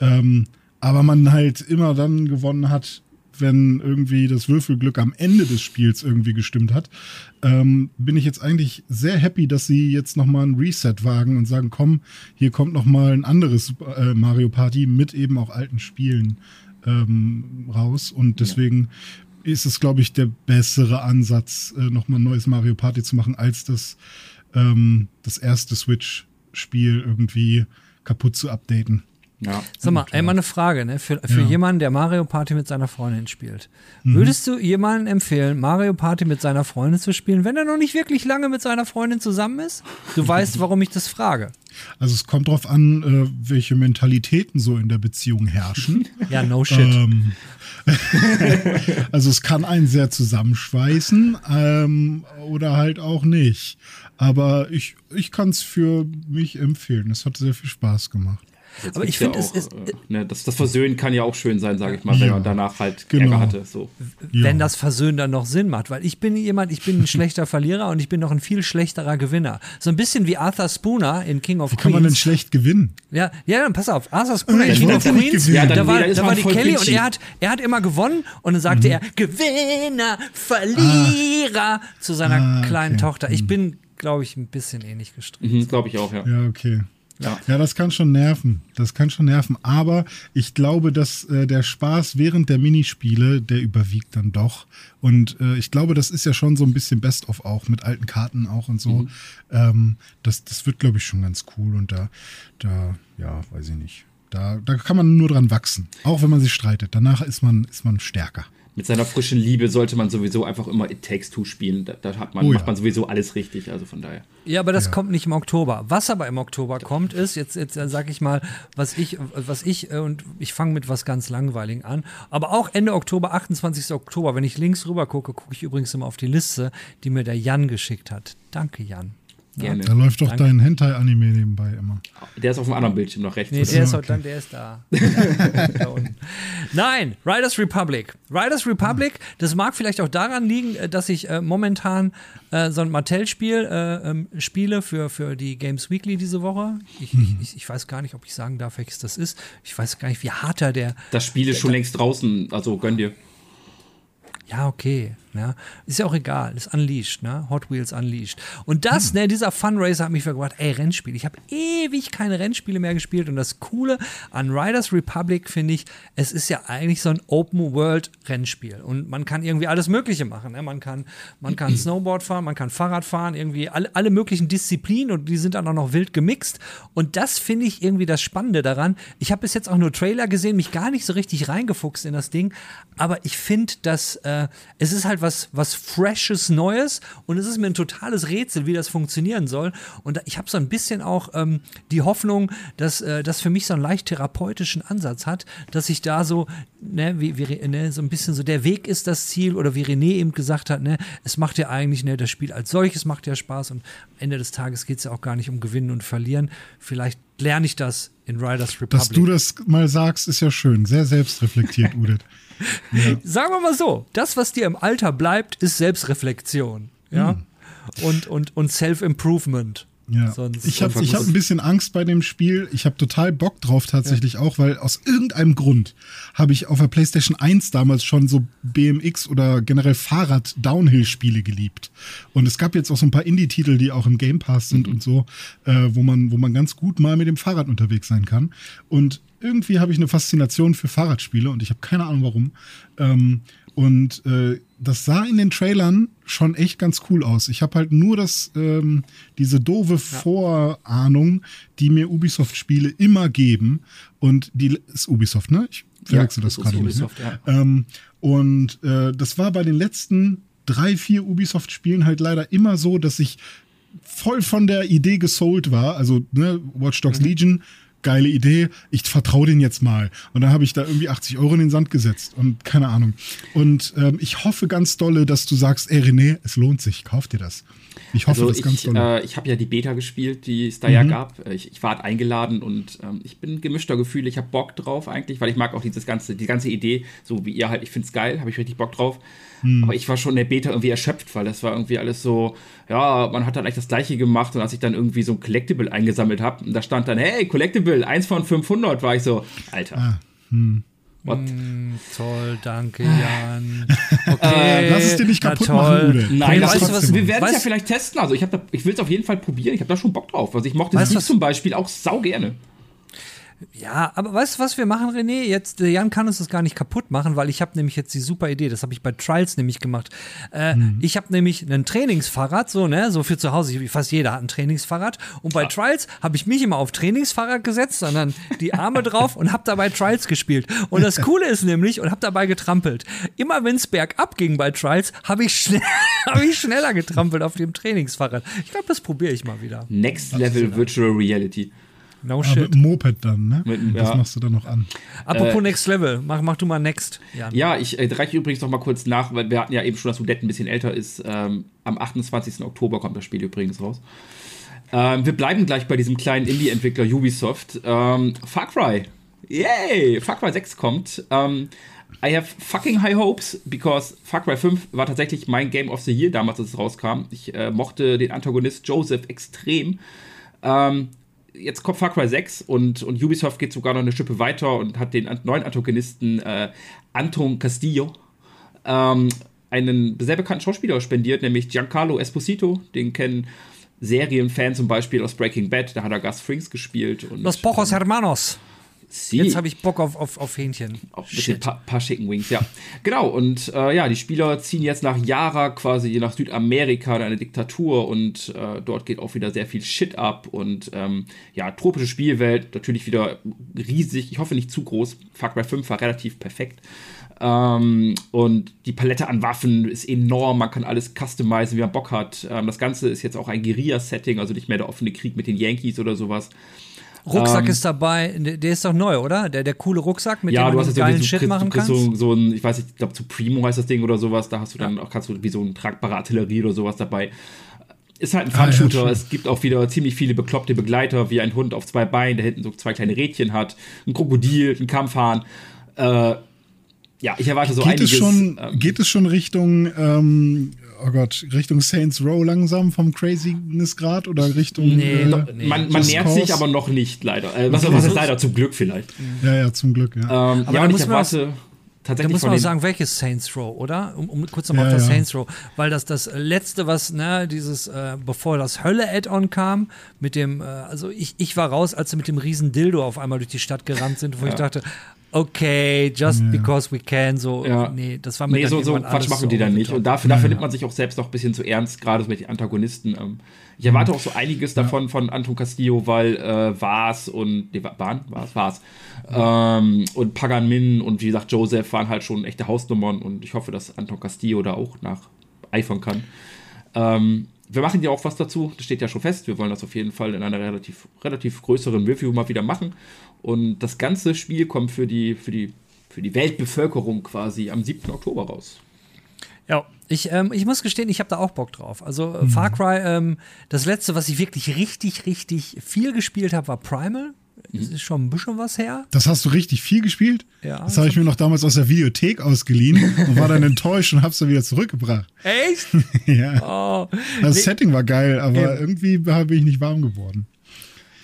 C: Ähm, aber man halt immer dann gewonnen hat, wenn irgendwie das Würfelglück am Ende des Spiels irgendwie gestimmt hat, ähm, bin ich jetzt eigentlich sehr happy, dass sie jetzt nochmal ein Reset wagen und sagen, komm, hier kommt nochmal ein anderes äh, Mario Party mit eben auch alten Spielen ähm, raus. Und deswegen ja. ist es, glaube ich, der bessere Ansatz, äh, nochmal ein neues Mario Party zu machen, als das, ähm, das erste Switch-Spiel irgendwie kaputt zu updaten.
A: Ja, Sag mal, einmal eine Frage, ne? Für, für ja. jemanden, der Mario Party mit seiner Freundin spielt. Mhm. Würdest du jemandem empfehlen, Mario Party mit seiner Freundin zu spielen, wenn er noch nicht wirklich lange mit seiner Freundin zusammen ist? Du weißt, warum ich das frage.
C: Also es kommt darauf an, äh, welche Mentalitäten so in der Beziehung herrschen.
A: ja, no shit. Ähm,
C: also es kann einen sehr zusammenschweißen ähm, oder halt auch nicht. Aber ich, ich kann es für mich empfehlen. Es hat sehr viel Spaß gemacht.
B: Jetzt aber ich finde, ja es ist. Äh, ne, das, das Versöhnen kann ja auch schön sein, sage ich mal, ja, wenn man danach halt genau. Ärger hatte. So.
A: Wenn ja. das Versöhnen dann noch Sinn macht, weil ich bin jemand, ich bin ein schlechter Verlierer und ich bin noch ein viel schlechterer Gewinner. So ein bisschen wie Arthur Spooner in King of
C: wie Queens. Wie kann man denn schlecht gewinnen?
A: Ja, ja, dann pass auf. Arthur Spooner in King of Queens, ja, da war, da war die Kelly und er hat, er hat immer gewonnen und dann sagte mhm. er Gewinner, Verlierer ah. zu seiner ah, kleinen okay. Tochter. Ich mhm. bin, glaube ich, ein bisschen ähnlich gestrickt.
B: Mhm, glaube ich auch, ja.
C: Ja, okay. Ja. ja, das kann schon nerven. Das kann schon nerven. Aber ich glaube, dass äh, der Spaß während der Minispiele, der überwiegt dann doch. Und äh, ich glaube, das ist ja schon so ein bisschen Best-of auch, mit alten Karten auch und so. Mhm. Ähm, das, das wird, glaube ich, schon ganz cool. Und da, da, ja, weiß ich nicht. Da, da kann man nur dran wachsen. Auch wenn man sich streitet. Danach ist man, ist man stärker
B: mit seiner frischen Liebe sollte man sowieso einfach immer It Takes Two spielen. Da, da hat man, oh, macht man sowieso alles richtig, also von daher.
A: Ja, aber das ja. kommt nicht im Oktober. Was aber im Oktober kommt, ist, jetzt, jetzt äh, sag ich mal, was ich, was ich, äh, und ich fange mit was ganz Langweiligen an, aber auch Ende Oktober, 28. Oktober, wenn ich links rüber gucke, gucke ich übrigens immer auf die Liste, die mir der Jan geschickt hat. Danke, Jan.
C: Gerne. Da läuft doch Danke. dein Hentai-Anime nebenbei immer.
B: Der ist auf dem anderen Bildschirm noch rechts.
A: Nee, der ist, okay. dann, der ist da. da Nein, Riders Republic. Riders Republic, das mag vielleicht auch daran liegen, äh, dass ich äh, momentan äh, so ein Mattel-Spiel äh, ähm, spiele für, für die Games Weekly diese Woche. Ich, mhm. ich, ich, weiß gar nicht, ob ich sagen darf, welches das ist. Ich weiß gar nicht, wie hart er der.
B: Das Spiel ist schon längst draußen, also gönn dir.
A: Ja, okay. Ja, ist ja auch egal, ist Unleashed, ne? Hot Wheels Unleashed. Und das, hm. ne, dieser Funracer hat mich vergebracht, ey, Rennspiel. Ich habe ewig keine Rennspiele mehr gespielt und das Coole an Riders Republic finde ich, es ist ja eigentlich so ein Open World Rennspiel und man kann irgendwie alles Mögliche machen. Ne? Man kann, man kann Snowboard fahren, man kann Fahrrad fahren, irgendwie alle, alle möglichen Disziplinen und die sind dann auch noch wild gemixt. Und das finde ich irgendwie das Spannende daran. Ich habe bis jetzt auch nur Trailer gesehen, mich gar nicht so richtig reingefuchst in das Ding, aber ich finde, dass äh, es ist halt halt was, was Freshes, Neues und es ist mir ein totales Rätsel, wie das funktionieren soll. Und ich habe so ein bisschen auch ähm, die Hoffnung, dass äh, das für mich so einen leicht therapeutischen Ansatz hat, dass ich da so, ne, wie, wie ne, so ein bisschen so der Weg ist das Ziel oder wie René eben gesagt hat, ne, es macht ja eigentlich, ne, das Spiel als solches macht ja Spaß und am Ende des Tages geht es ja auch gar nicht um Gewinnen und Verlieren. Vielleicht lerne ich das in Riders Republic.
C: Dass du das mal sagst, ist ja schön. Sehr selbstreflektiert, Udit.
A: Ja. Sagen wir mal so, das, was dir im Alter bleibt, ist Selbstreflexion. Ja. Hm. Und, und, und Self-Improvement.
C: Ja. Sonst, ich habe hab ein bisschen Angst bei dem Spiel. Ich habe total Bock drauf tatsächlich ja. auch, weil aus irgendeinem Grund habe ich auf der PlayStation 1 damals schon so BMX oder generell Fahrrad-Downhill-Spiele geliebt. Und es gab jetzt auch so ein paar Indie-Titel, die auch im Game Pass sind mhm. und so, äh, wo, man, wo man ganz gut mal mit dem Fahrrad unterwegs sein kann. Und irgendwie habe ich eine Faszination für Fahrradspiele und ich habe keine Ahnung warum. Ähm, und äh, das sah in den Trailern schon echt ganz cool aus. Ich habe halt nur das, ähm, diese doofe ja. Vorahnung, die mir Ubisoft-Spiele immer geben. Und die ist Ubisoft, ne? Ich verwechsel ja, das, das gerade nicht. Ne? Ja. Ähm, und äh, das war bei den letzten drei, vier Ubisoft-Spielen halt leider immer so, dass ich voll von der Idee gesold war. Also, ne, Watch Dogs mhm. Legion geile Idee, ich vertraue den jetzt mal. Und dann habe ich da irgendwie 80 Euro in den Sand gesetzt und keine Ahnung. Und ähm, ich hoffe ganz dolle, dass du sagst, ey René, es lohnt sich, kauf dir das. Ich hoffe also das ganz dolle.
B: Äh, ich habe ja die Beta gespielt, die es da mhm. ja gab. Äh, ich, ich war eingeladen und ähm, ich bin gemischter Gefühl. Ich habe Bock drauf eigentlich, weil ich mag auch dieses ganze, die ganze Idee, so wie ihr halt, ich finde es geil, habe ich richtig Bock drauf. Mhm. Aber ich war schon in der Beta irgendwie erschöpft, weil das war irgendwie alles so, ja, man hat dann eigentlich das gleiche gemacht und als ich dann irgendwie so ein Collectible eingesammelt habe, und da stand dann, hey, Collectible, eins von 500, war ich so, Alter. Ah. Hm.
A: Mm, toll, danke, Jan.
C: Okay, äh, lass es dir nicht kaputt machen, Ude.
B: Nein, weißt du, was, wir werden es ja vielleicht testen. Also ich, ich will es auf jeden Fall probieren. Ich habe da schon Bock drauf. Also ich mochte es zum Beispiel auch sau gerne.
A: Ja, aber weißt du, was wir machen, René? Jetzt, Jan kann uns das gar nicht kaputt machen, weil ich habe nämlich jetzt die super Idee. Das habe ich bei Trials nämlich gemacht. Äh, mhm. Ich habe nämlich ein Trainingsfahrrad, so, ne, so für zu Hause. Fast jeder hat ein Trainingsfahrrad. Und bei ja. Trials habe ich mich immer auf Trainingsfahrrad gesetzt, sondern die Arme drauf und habe dabei Trials gespielt. Und das Coole ist nämlich, und habe dabei getrampelt. Immer wenn es bergab ging bei Trials, habe ich, schnell, hab ich schneller getrampelt auf dem Trainingsfahrrad. Ich glaube, das probiere ich mal wieder.
B: Next Level Virtual Reality.
C: No shit. Mit Moped dann, ne? Mit, das ja. machst du dann noch an.
A: Apropos äh, Next Level, mach, mach du mal Next.
B: Jan. Ja, ich äh, reiche übrigens noch mal kurz nach, weil wir hatten ja eben schon, dass Udette ein bisschen älter ist. Ähm, am 28. Oktober kommt das Spiel übrigens raus. Ähm, wir bleiben gleich bei diesem kleinen Indie-Entwickler Ubisoft. Ähm, Far Cry. Yay! Far Cry 6 kommt. Ähm, I have fucking high hopes, because Far Cry 5 war tatsächlich mein Game of the Year damals, als es rauskam. Ich äh, mochte den Antagonist Joseph extrem. Ähm, jetzt kommt Far Cry 6 und, und Ubisoft geht sogar noch eine Schippe weiter und hat den neuen Antagonisten äh, Anton Castillo ähm, einen sehr bekannten Schauspieler spendiert, nämlich Giancarlo Esposito. Den kennen Serienfans zum Beispiel aus Breaking Bad, da hat er Gus Frings gespielt. Und,
A: Los Pocos Hermanos. Sie. Jetzt habe ich Bock auf, auf, auf Hähnchen.
B: Auf ein paar, paar Chicken Wings, ja. genau, und äh, ja, die Spieler ziehen jetzt nach Yara quasi nach Südamerika in eine Diktatur und äh, dort geht auch wieder sehr viel Shit ab und ähm, ja, tropische Spielwelt, natürlich wieder riesig, ich hoffe nicht zu groß. Far Cry 5 war relativ perfekt. Ähm, und die Palette an Waffen ist enorm, man kann alles customizen, wie man Bock hat. Ähm, das Ganze ist jetzt auch ein Guerilla-Setting, also nicht mehr der offene Krieg mit den Yankees oder sowas.
A: Rucksack ähm, ist dabei, der ist doch neu, oder? Der, der coole Rucksack, mit ja, dem du hast geilen so, Shit kriegst, machen kannst.
B: So, so ein, ich weiß nicht, ich glaube zu Primo heißt das Ding oder sowas, da hast du dann auch, kannst du wie so eine tragbare Artillerie oder sowas dabei. Ist halt ein Fun-Shooter. Ah, ja, es gibt auch wieder ziemlich viele bekloppte Begleiter, wie ein Hund auf zwei Beinen, der hinten so zwei kleine Rädchen hat, ein Krokodil, ein Kampfhahn. Äh, ja, ich erwarte so
C: geht
B: einiges.
C: Es schon, ähm, geht es schon Richtung ähm, oh Gott, Richtung Saints Row langsam vom Craziness-Grad oder Richtung.
B: Nee, äh, no, nee. man, man nähert Cause? sich aber noch nicht, leider. Äh, was, was ist leider zum Glück vielleicht.
C: Ja, ja, zum Glück, ja.
B: Ähm, aber ja, und ich erwarte.
A: Da muss man auch sagen, welches Saints Row, oder? Um, um kurz nochmal ja, auf das ja. Saints Row. Weil das das letzte, was, ne, dieses, äh, bevor das Hölle-Add-on kam, mit dem, äh, also ich, ich war raus, als sie mit dem riesen Dildo auf einmal durch die Stadt gerannt sind, wo ja. ich dachte, okay, just ja. because we can, so, ja. nee, das war
B: mir Nee, so, so Quatsch machen die dann nicht. Und dafür, dafür nimmt man sich auch selbst noch ein bisschen zu ernst, gerade so mit den Antagonisten. Ähm. Ich erwarte auch so einiges davon von Anton Castillo, weil äh, Vars und, nee, waren, Vars, Vars, ähm, und Pagan Min und wie gesagt Joseph waren halt schon echte Hausnummern und ich hoffe, dass Anton Castillo da auch nach eifern kann. Ähm, wir machen ja auch was dazu, das steht ja schon fest. Wir wollen das auf jeden Fall in einer relativ, relativ größeren Review mal wieder machen. Und das ganze Spiel kommt für die, für die, für die Weltbevölkerung quasi am 7. Oktober raus.
A: Ja, ich, ähm, ich muss gestehen, ich habe da auch Bock drauf. Also äh, Far Cry, ähm, das letzte, was ich wirklich richtig, richtig viel gespielt habe, war Primal. Das ist schon ein bisschen was her.
C: Das hast du richtig viel gespielt?
A: Ja.
C: Das habe ich mir noch damals aus der Videothek ausgeliehen und war dann enttäuscht und hab's dann wieder zurückgebracht.
A: Echt?
C: ja.
A: Oh.
C: Das
A: Nee,
C: Setting war geil, aber
A: Eben.
C: irgendwie bin ich nicht warm geworden.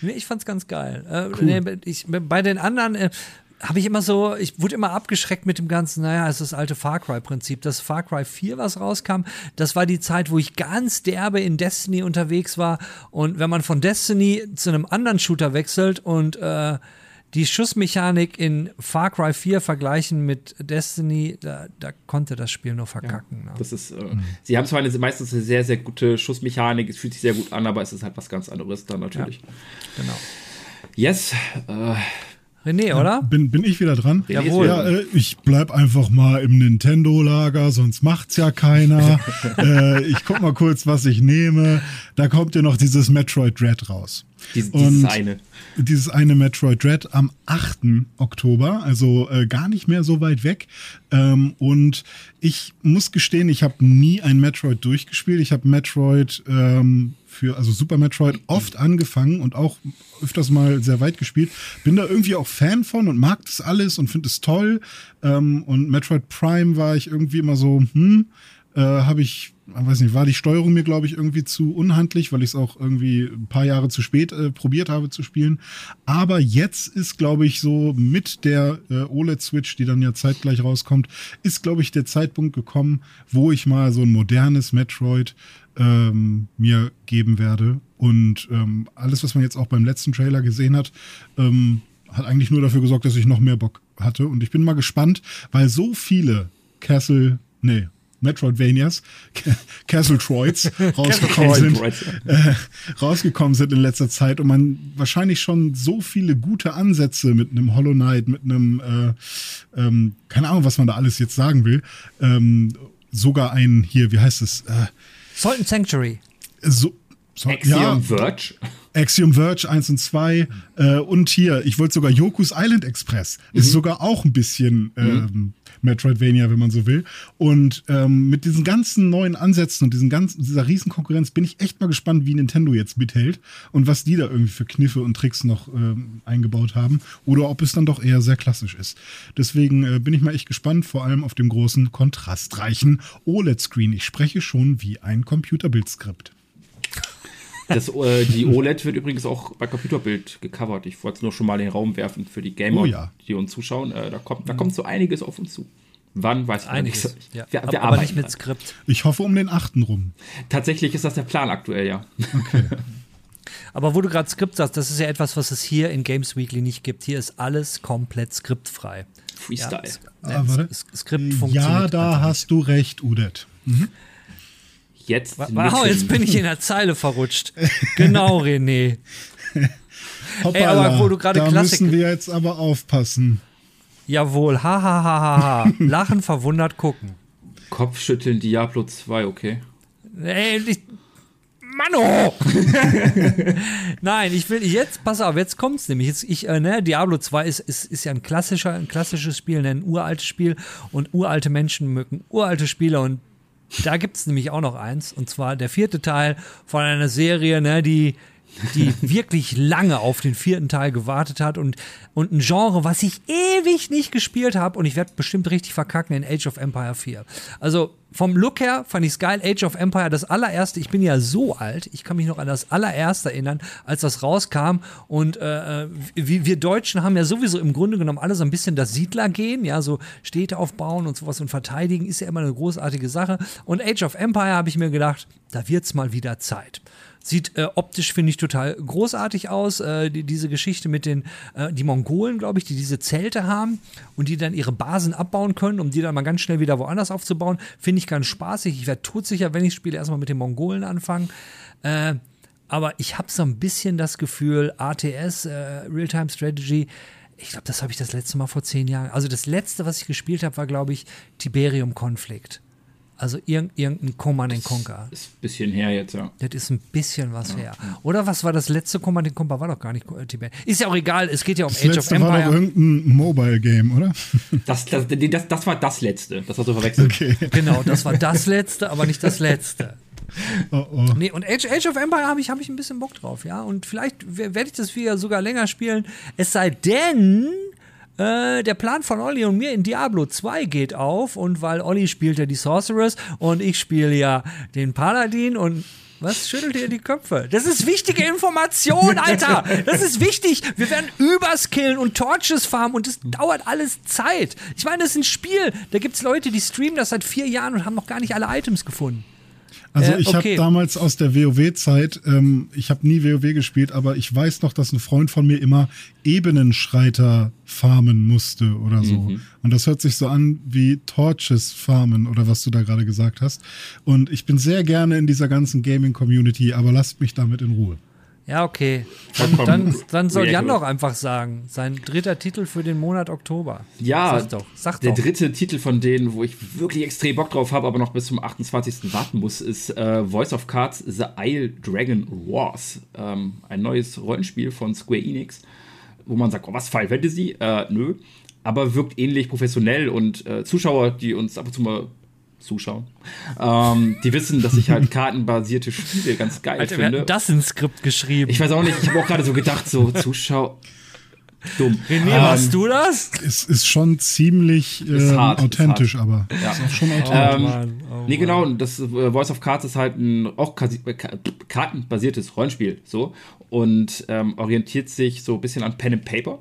A: Nee, ich fand's ganz geil. Äh, nee, ich, bei den anderen äh, habe ich immer so, ich wurde immer abgeschreckt mit dem ganzen, naja, es ist das alte Far Cry-Prinzip. Das Far Cry 4, was rauskam, das war die Zeit, wo ich ganz derbe in Destiny unterwegs war. Und wenn man von Destiny zu einem anderen Shooter wechselt und äh, die Schussmechanik in Far Cry 4 vergleichen mit Destiny, da, da konnte das Spiel nur verkacken. ne?
B: Das ist, äh, Sie haben zwar eine, meistens eine sehr, sehr gute Schussmechanik, es fühlt sich sehr gut an, aber es ist halt was ganz anderes dann natürlich.
A: Genau.
B: Yes, äh,
A: René, oder?
C: Bin, bin ich wieder dran?
A: Jawohl.
C: Ja, äh, ich bleib einfach mal im Nintendo-Lager, sonst macht's ja keiner. äh, ich guck mal kurz, was ich nehme. Da kommt ja noch dieses Metroid Dread raus.
B: dies,
C: Und
B: dieses eine.
C: Dieses eine Metroid Dread am 8. Oktober, also äh, gar nicht mehr so weit weg. Ähm, und ich muss gestehen, ich habe nie ein Metroid durchgespielt. Ich habe Metroid ähm, für, also Super Metroid, oft angefangen und auch öfters mal sehr weit gespielt. Bin da irgendwie auch Fan von und mag das alles und finde es toll. Ähm, und Metroid Prime war ich irgendwie immer so, hm, äh, habe ich, weiß nicht, war die Steuerung mir, glaube ich, irgendwie zu unhandlich, weil ich es auch irgendwie ein paar Jahre zu spät äh, probiert habe zu spielen. Aber jetzt ist, glaube ich, so mit der äh, OLED-Switch, die dann ja zeitgleich rauskommt, ist, glaube ich, der Zeitpunkt gekommen, wo ich mal so ein modernes Metroid ähm, mir geben werde. Und ähm, alles, was man jetzt auch beim letzten Trailer gesehen hat, ähm, hat eigentlich nur dafür gesorgt, dass ich noch mehr Bock hatte. Und ich bin mal gespannt, weil so viele Castle, nee, Metroidvanias, Castle Troids rausgekommen sind, äh, rausgekommen sind in letzter Zeit und man wahrscheinlich schon so viele gute Ansätze mit einem Hollow Knight, mit einem, äh, ähm, keine Ahnung, was man da alles jetzt sagen will, ähm, sogar ein hier, wie heißt es? Äh,
A: Salt and Sanctuary.
C: so, so,
B: Axiom Verge.
C: Axiom Verge 1 und 2 äh, und hier, ich wollte sogar Yoku's Island Express. Ist sogar auch ein bisschen ähm, Metroidvania, wenn man so will. Und ähm, mit diesen ganzen neuen Ansätzen und diesen ganzen, dieser riesen Konkurrenz bin ich echt mal gespannt, wie Nintendo jetzt mithält und was die da irgendwie für Kniffe und Tricks noch ähm, eingebaut haben oder ob es dann doch eher sehr klassisch ist. Deswegen äh, bin ich mal echt gespannt, vor allem auf dem großen, kontrastreichen OLED-Screen. Ich spreche schon wie ein Computerbildskript.
B: Das, äh, die OLED wird übrigens auch bei Computerbild gecovert. Ich wollte es nur schon mal in den Raum werfen für die Gamer,
C: Oh ja.
B: die uns zuschauen. Äh, da, kommt, da kommt so einiges auf uns zu. Wann, weiß ich noch
A: Einiges.
B: nicht.
A: Ja.
B: Wir,
A: aber,
B: wir
A: aber
B: arbeiten
A: nicht mit. Skript.
C: Ich hoffe um den 8. rum.
B: Tatsächlich ist das der Plan aktuell, ja.
A: Aber wo du gerade Skript sagst, das ist ja etwas, was es hier in Games Weekly nicht gibt. Hier ist alles komplett skriptfrei.
B: Freestyle.
A: Ja,
C: Ah,
A: Skript funktioniert.
C: Ja, da hast du recht, Udet.
B: Jetzt.
A: Wow,
B: mitten-
A: jetzt bin ich in der Zeile verrutscht. Genau, René.
C: Hoppala,
A: aber wo du gerade
C: da
A: Klassik-
C: müssen wir jetzt aber aufpassen.
A: Jawohl, ha, ha, ha, ha, ha. Lachen, verwundert, gucken.
B: Kopfschütteln Diablo 2, okay.
A: Ey, ich, Mano! Nein, ich will jetzt, pass auf, jetzt kommt's nämlich. Jetzt, ich, äh, ne, Diablo 2 ist, ist, ist ja ein klassischer, ein klassisches Spiel, ne, ein uraltes Spiel und uralte Menschen mögen uralte Spiele und da gibt's nämlich auch noch eins und zwar der vierte Teil von einer Serie, ne, die die wirklich lange auf den vierten Teil gewartet hat und, und ein Genre, was ich ewig nicht gespielt habe und ich werde bestimmt richtig verkacken in Age of Empire 4. Also vom Look her fand ich es geil. Age of Empire, das allererste, ich bin ja so alt, ich kann mich noch an das allererste erinnern, als das rauskam und äh, wir, wir Deutschen haben ja sowieso im Grunde genommen alle so ein bisschen das Siedlergehen, ja, so Städte aufbauen und sowas und verteidigen ist ja immer eine großartige Sache und Age of Empire habe ich mir gedacht, da wird's mal wieder Zeit. Sieht äh, optisch, finde ich, total großartig aus. Äh, die, diese Geschichte mit den äh, die Mongolen, glaube ich, die diese Zelte haben und die dann ihre Basen abbauen können, um die dann mal ganz schnell wieder woanders aufzubauen, finde ich ganz spaßig. Ich werde todsicher, wenn ich spiele, erstmal mit den Mongolen anfangen. Äh, aber ich habe so ein bisschen das Gefühl, ATS, äh, Real-Time Strategy, ich glaube, das habe ich das letzte Mal vor zehn Jahren. Also das letzte, was ich gespielt habe, war, glaube ich, Tiberium Konflikt. Also irg irgendein Command Conquer.
B: Ist ein bisschen her jetzt, ja.
A: Das ist ein bisschen was her. Oder was war das letzte Command Conquer? War doch gar nicht Tibet. Ist ja auch egal, es geht ja um
C: Das
A: Age of
C: letzte war doch
A: Empire.
C: irgendein Mobile-Game, oder?
B: Das, das, das, das war das letzte. Das hast du verwechselt.
C: Okay.
A: Genau, das war das letzte, aber nicht das letzte.
C: Oh, oh.
A: Nee, und Age, Age of Empire habe ich, hab ich ein bisschen Bock drauf, ja. Und vielleicht we- werde ich das wieder sogar länger spielen. Es sei denn, äh, der Plan von Olli und mir in Diablo 2 geht auf. Und weil Olli spielt ja die Sorceress und ich spiele ja den Paladin und. Was schüttelt ihr die Köpfe? Das ist wichtige Information, Alter! Das ist wichtig! Wir werden überskillen und Torches farmen und das dauert alles Zeit. Ich meine, das ist ein Spiel. Da gibt es Leute, die streamen das seit vier Jahren und haben noch gar nicht alle Items gefunden.
C: Also
A: Äh,
C: ich
A: okay.
C: habe damals aus der WoW-Zeit, ähm, ich habe nie WoW gespielt, aber ich weiß noch, dass ein Freund von mir immer Ebenenschreiter farmen musste oder so.
A: Mhm.
C: Und das hört sich so an wie Torches farmen oder was du da gerade gesagt hast. Und ich bin sehr gerne in dieser ganzen Gaming-Community, aber lasst mich damit in Ruhe.
A: Ja, okay. Dann, dann, dann soll Jan doch einfach sagen, sein dritter Titel für den Monat Oktober.
B: Ja,
A: Sag doch, sag
B: der
A: doch.
B: dritte Titel von denen, wo ich wirklich extrem Bock drauf habe, aber noch bis zum 28. warten muss, ist äh, Voice of Cards The Isle Dragon Wars. Ähm, ein neues Rollenspiel von Square Enix, wo man sagt, oh, was, Final Fantasy? Äh, nö. Aber wirkt ähnlich professionell und äh, Zuschauer, die uns ab und zu mal zuschauen, ähm, die wissen, dass ich halt kartenbasierte Spiele ganz geil
A: Alter,
B: finde.
A: hatten das ins Skript geschrieben.
B: Ich weiß auch nicht, ich habe auch gerade so gedacht, so Zuschauer. Dumm.
A: René,
B: Ähm,
A: warst du das?
C: Es ist schon ziemlich
B: Ist
C: ähm,
B: hart, ist
C: authentisch, aber
B: Ja.
C: ist auch schon authentisch.
B: Ähm,
A: Mann, oh
B: nee, genau, und das äh, Voice of Cards ist halt ein auch äh, ka- kartenbasiertes Rollenspiel, so und ähm, orientiert sich so ein bisschen an Pen and Paper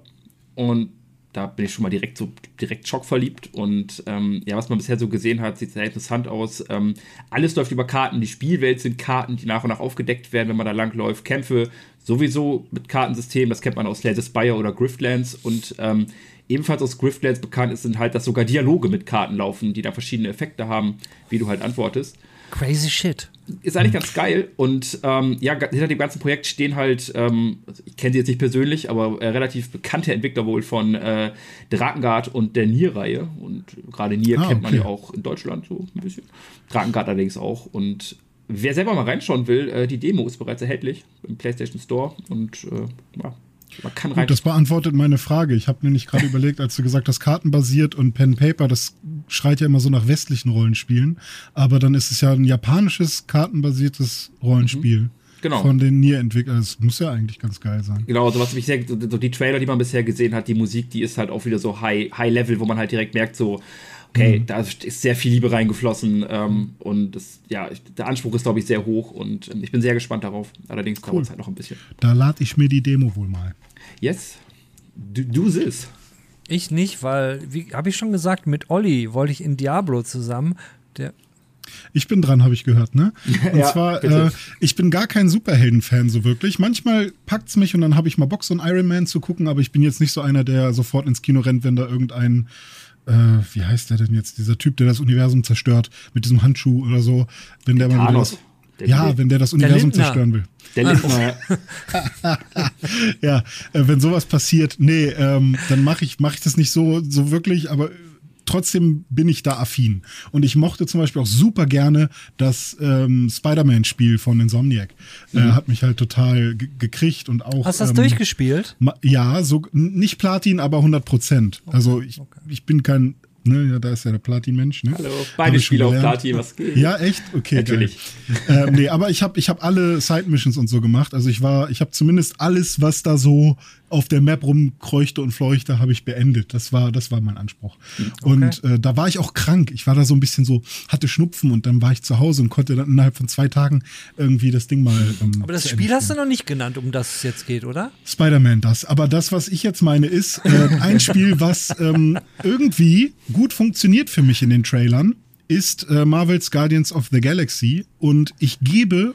B: und da bin ich schon mal direkt so direkt schockverliebt und ähm, ja, was man bisher so gesehen hat, sieht sehr interessant aus. Ähm, alles läuft über Karten, die Spielwelt sind Karten, die nach und nach aufgedeckt werden, wenn man da langläuft. Kämpfe sowieso mit Kartensystem, das kennt man aus Slay Spire oder Griftlands und ähm, ebenfalls aus Griftlands bekannt ist, sind halt, dass sogar Dialoge mit Karten laufen, die da verschiedene Effekte haben, wie du halt antwortest
A: Crazy shit.
B: Ist eigentlich ganz geil. Und ähm, ja, hinter dem ganzen Projekt stehen halt, ähm, ich kenne sie jetzt nicht persönlich, aber äh, relativ bekannte Entwickler wohl von äh, Drakengard und der Nier-Reihe. Und gerade Nier
C: Ah,
B: kennt man
C: okay.
B: ja auch in Deutschland so ein bisschen. Drakengard allerdings auch. Und wer selber mal reinschauen will, äh, die Demo ist bereits erhältlich im PlayStation Store. Und äh, ja, man kann rein.
C: Gut, das beantwortet meine Frage. Ich habe nämlich gerade überlegt, als du gesagt hast, kartenbasiert und Pen Paper, das schreit ja immer so nach westlichen Rollenspielen. Aber dann ist es ja ein japanisches kartenbasiertes Rollenspiel
B: Genau.
C: von den Nier-Entwicklern. Das muss ja eigentlich ganz geil sein.
B: Genau, so was mich sehr, so, die Trailer, die man bisher gesehen hat, die Musik, die ist halt auch wieder so high, high level, wo man halt direkt merkt, so, okay, da ist sehr viel Liebe reingeflossen ähm, und das, ja, der Anspruch ist, glaube ich, sehr hoch und ähm, ich bin sehr gespannt darauf. Allerdings dauert es halt noch ein bisschen.
C: Da lade ich mir die Demo wohl mal.
B: Yes, do, do this.
A: Ich nicht, weil, wie habe ich schon gesagt, mit Olli wollte ich in Diablo zusammen. Der,
C: Ich bin dran, habe ich gehört, ne? Und
B: Ja,
C: zwar, äh, ich bin gar kein Superhelden-Fan so wirklich. Manchmal packt's mich und dann habe ich mal Bock, so einen Iron Man zu gucken, aber ich bin jetzt nicht so einer, der sofort ins Kino rennt, wenn da irgendein, äh, wie heißt der denn jetzt, dieser Typ, der das Universum zerstört, mit diesem Handschuh oder so, wenn der mal wieder
B: Thanos. Der-
C: ja, wenn der das Universum
A: Lindner.
C: zerstören will.
B: Der Lindner,
C: ja, äh, wenn sowas passiert, nee, ähm, dann mache ich, mach ich das nicht so, so wirklich, aber trotzdem bin ich da affin. Und ich mochte zum Beispiel auch super gerne das ähm, Spider-Man-Spiel von Insomniac. Äh, hat mich halt total ge- gekriegt und auch.
A: hast du das
C: ähm,
A: durchgespielt?
C: Ja, so nicht Platin, aber 100 Prozent. also ich, ich bin kein, ne, ja, da ist ja der Platin-Mensch. Ne?
B: hallo, beide Spiele auf. Platin, was geht?
C: Ja, echt? Okay,
B: Natürlich.
C: Geil. ähm, nee, aber ich habe ich hab alle Side-Missions und so gemacht. Also ich war, ich habe zumindest alles, was da so auf der Map rumkreuchte und fleuchte, habe ich beendet. Das war, das war mein Anspruch. Und äh, da war ich auch krank. Ich war da so ein bisschen so, hatte Schnupfen und dann war ich zu Hause und konnte dann innerhalb von zwei Tagen irgendwie das Ding mal. Ähm,
A: Aber das Spiel hast du noch nicht genannt, um das es jetzt geht, oder?
C: Spider-Man das. Aber das, was ich jetzt meine, ist äh, ein Spiel, was ähm, irgendwie gut funktioniert für mich in den Trailern, ist äh, Marvel's Guardians of the Galaxy. Und ich gebe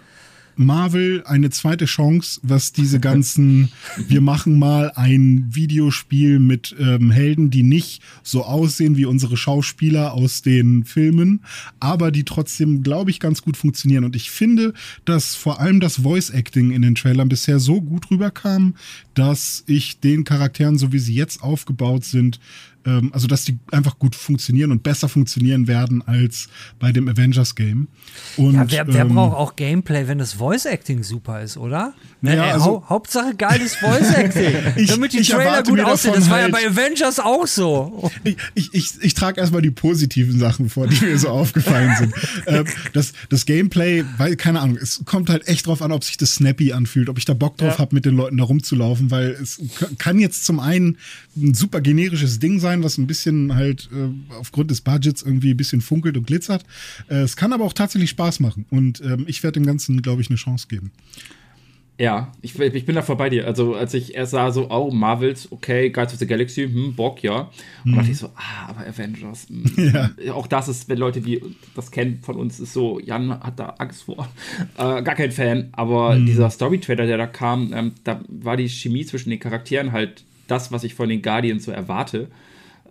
C: Marvel eine zweite Chance, was diese ganzen, wir machen mal ein Videospiel mit ähm, Helden, die nicht so aussehen wie unsere Schauspieler aus den Filmen, aber die trotzdem, glaube ich, ganz gut funktionieren. Und ich finde, dass vor allem das Voice Acting in den Trailern bisher so gut rüberkam, dass ich den Charakteren, so wie sie jetzt aufgebaut sind, ähm, also dass die einfach gut funktionieren und besser funktionieren werden als bei dem Avengers-Game.
A: Ja, wer, wer ähm, braucht auch Gameplay, wenn das Voice-Acting super ist, oder?
C: Ja,
A: ja, also, Hau Hauptsache geiles Voice-Acting. Damit die Trailer gut aussehen. Das war ja halt bei Avengers auch so.
C: Ich, ich, ich, ich trage erstmal die positiven Sachen vor, die mir so aufgefallen sind. ähm, das, das Gameplay, weil, keine Ahnung, es kommt halt echt drauf an, ob sich das snappy anfühlt, ob ich da Bock drauf ja. habe, mit den Leuten da rumzulaufen, weil es kann jetzt zum einen ein super generisches Ding sein, was ein bisschen halt äh, aufgrund des Budgets irgendwie ein bisschen funkelt und glitzert. Äh, es kann aber auch tatsächlich Spaß machen und ähm, ich werde dem Ganzen, glaube ich, eine Chance geben.
B: Ja, ich, ich bin da vorbei dir. Also, als ich erst sah, so, oh, Marvels, okay, Guides of the Galaxy, hm, Bock, ja. Und mhm. dachte ich so, ah, aber Avengers. Hm. Ja. Auch das ist, wenn Leute, die das kennen von uns, ist so, Jan hat da Angst vor. Äh, gar kein Fan. Aber mhm. dieser Story-Trailer, der da kam, ähm, da war die Chemie zwischen den Charakteren halt das, was ich von den Guardians so erwarte.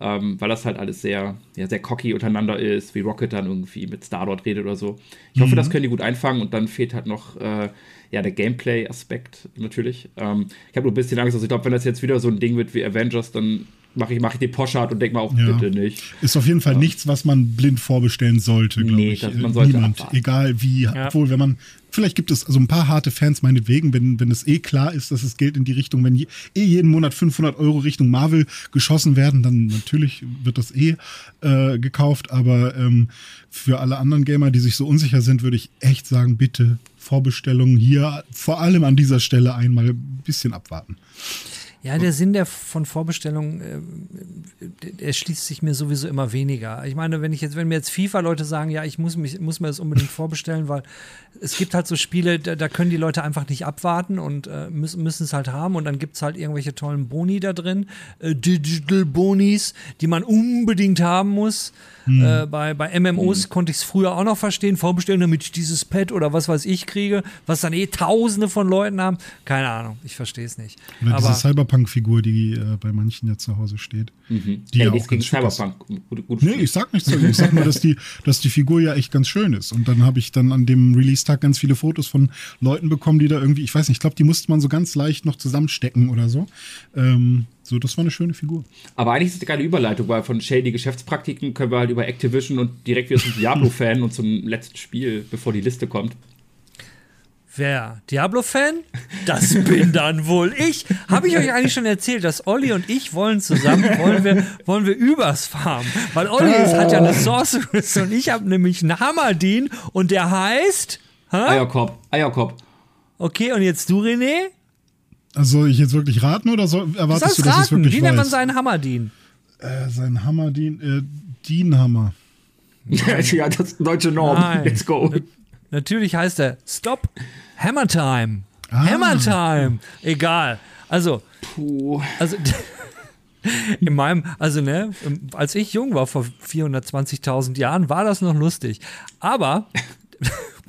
B: Ähm, weil das halt alles sehr, ja, sehr cocky untereinander ist, wie Rocket dann irgendwie mit Star-Lord redet oder so. Ich hoffe, mhm. das können die gut einfangen und dann fehlt halt noch äh, ja, der Gameplay-Aspekt natürlich. Ähm, ich habe nur ein bisschen Angst, also ich glaube, wenn das jetzt wieder so ein Ding wird wie Avengers, dann mache ich, mach ich die Poschart und denke mal auch, ja. bitte nicht.
C: Ist auf jeden Fall ja. nichts, was man blind vorbestellen sollte, glaube nee, ich. Das, man sollte Niemand, abwarten. egal wie, ja. obwohl, wenn man, vielleicht gibt es also ein paar harte Fans meinetwegen, wenn, wenn es eh klar ist, dass es Geld in die Richtung, wenn je, eh jeden Monat 500 Euro Richtung Marvel geschossen werden, dann natürlich wird das eh äh, gekauft, aber ähm, für alle anderen Gamer, die sich so unsicher sind, würde ich echt sagen, bitte Vorbestellungen hier vor allem an dieser Stelle einmal ein bisschen abwarten.
A: Ja, der Sinn der von Vorbestellungen, äh, der schließt sich mir sowieso immer weniger. Ich meine, wenn ich jetzt, wenn mir jetzt FIFA-Leute sagen, ja, ich muss mich, muss mir das unbedingt vorbestellen, weil es gibt halt so Spiele, da, da können die Leute einfach nicht abwarten und äh, müssen, müssen es halt haben und dann gibt es halt irgendwelche tollen Boni da drin, äh, Digital Bonis, die man unbedingt haben muss. Hm. Äh, bei, bei MMOs hm. konnte ich es früher auch noch verstehen, vorbestellen, damit ich dieses Pad oder was weiß ich kriege, was dann eh tausende von Leuten haben. Keine Ahnung, ich verstehe es nicht.
C: Oder Aber, Cyberpunk-Figur, die äh, bei manchen ja zu Hause steht. Mhm.
B: Die hey, ja auch gegen Cyberpunk.
C: Gut, gut nee, ich sag nichts. Ich sag nur, dass die, dass die Figur ja echt ganz schön ist. Und dann habe ich dann an dem Release-Tag ganz viele Fotos von Leuten bekommen, die da irgendwie, ich weiß nicht, ich glaube, die musste man so ganz leicht noch zusammenstecken oder so. Ähm, so, das war eine schöne Figur.
B: Aber eigentlich ist es eine geile Überleitung, weil von shady Geschäftspraktiken können wir halt über Activision und direkt wieder zum Diablo-Fan und zum letzten Spiel, bevor die Liste kommt.
A: Wer? Diablo-Fan? Das bin dann wohl ich. Habe ich euch eigentlich schon erzählt, dass Olli und ich wollen zusammen, wollen wir, wollen wir übers farmen. Weil Olli oh. hat ja eine Sorceress und ich habe nämlich einen Hammerdin und der heißt...
B: Hä? Eierkopf, Eierkopf.
A: Okay, und jetzt du, René?
C: Also soll ich jetzt wirklich raten oder soll, erwartest du, dass raten. es wirklich
A: Wie nennt man seinen Hammerdien?
C: Äh, sein Hammerdien, äh, Dienhammer.
B: ja, das ist deutsche Norm. Nein. Let's go.
A: Natürlich heißt er Stop Hammer Time. Ah. Hammer Time. Egal. Also, Puh. also in meinem, also ne, als ich jung war vor 420.000 Jahren, war das noch lustig. Aber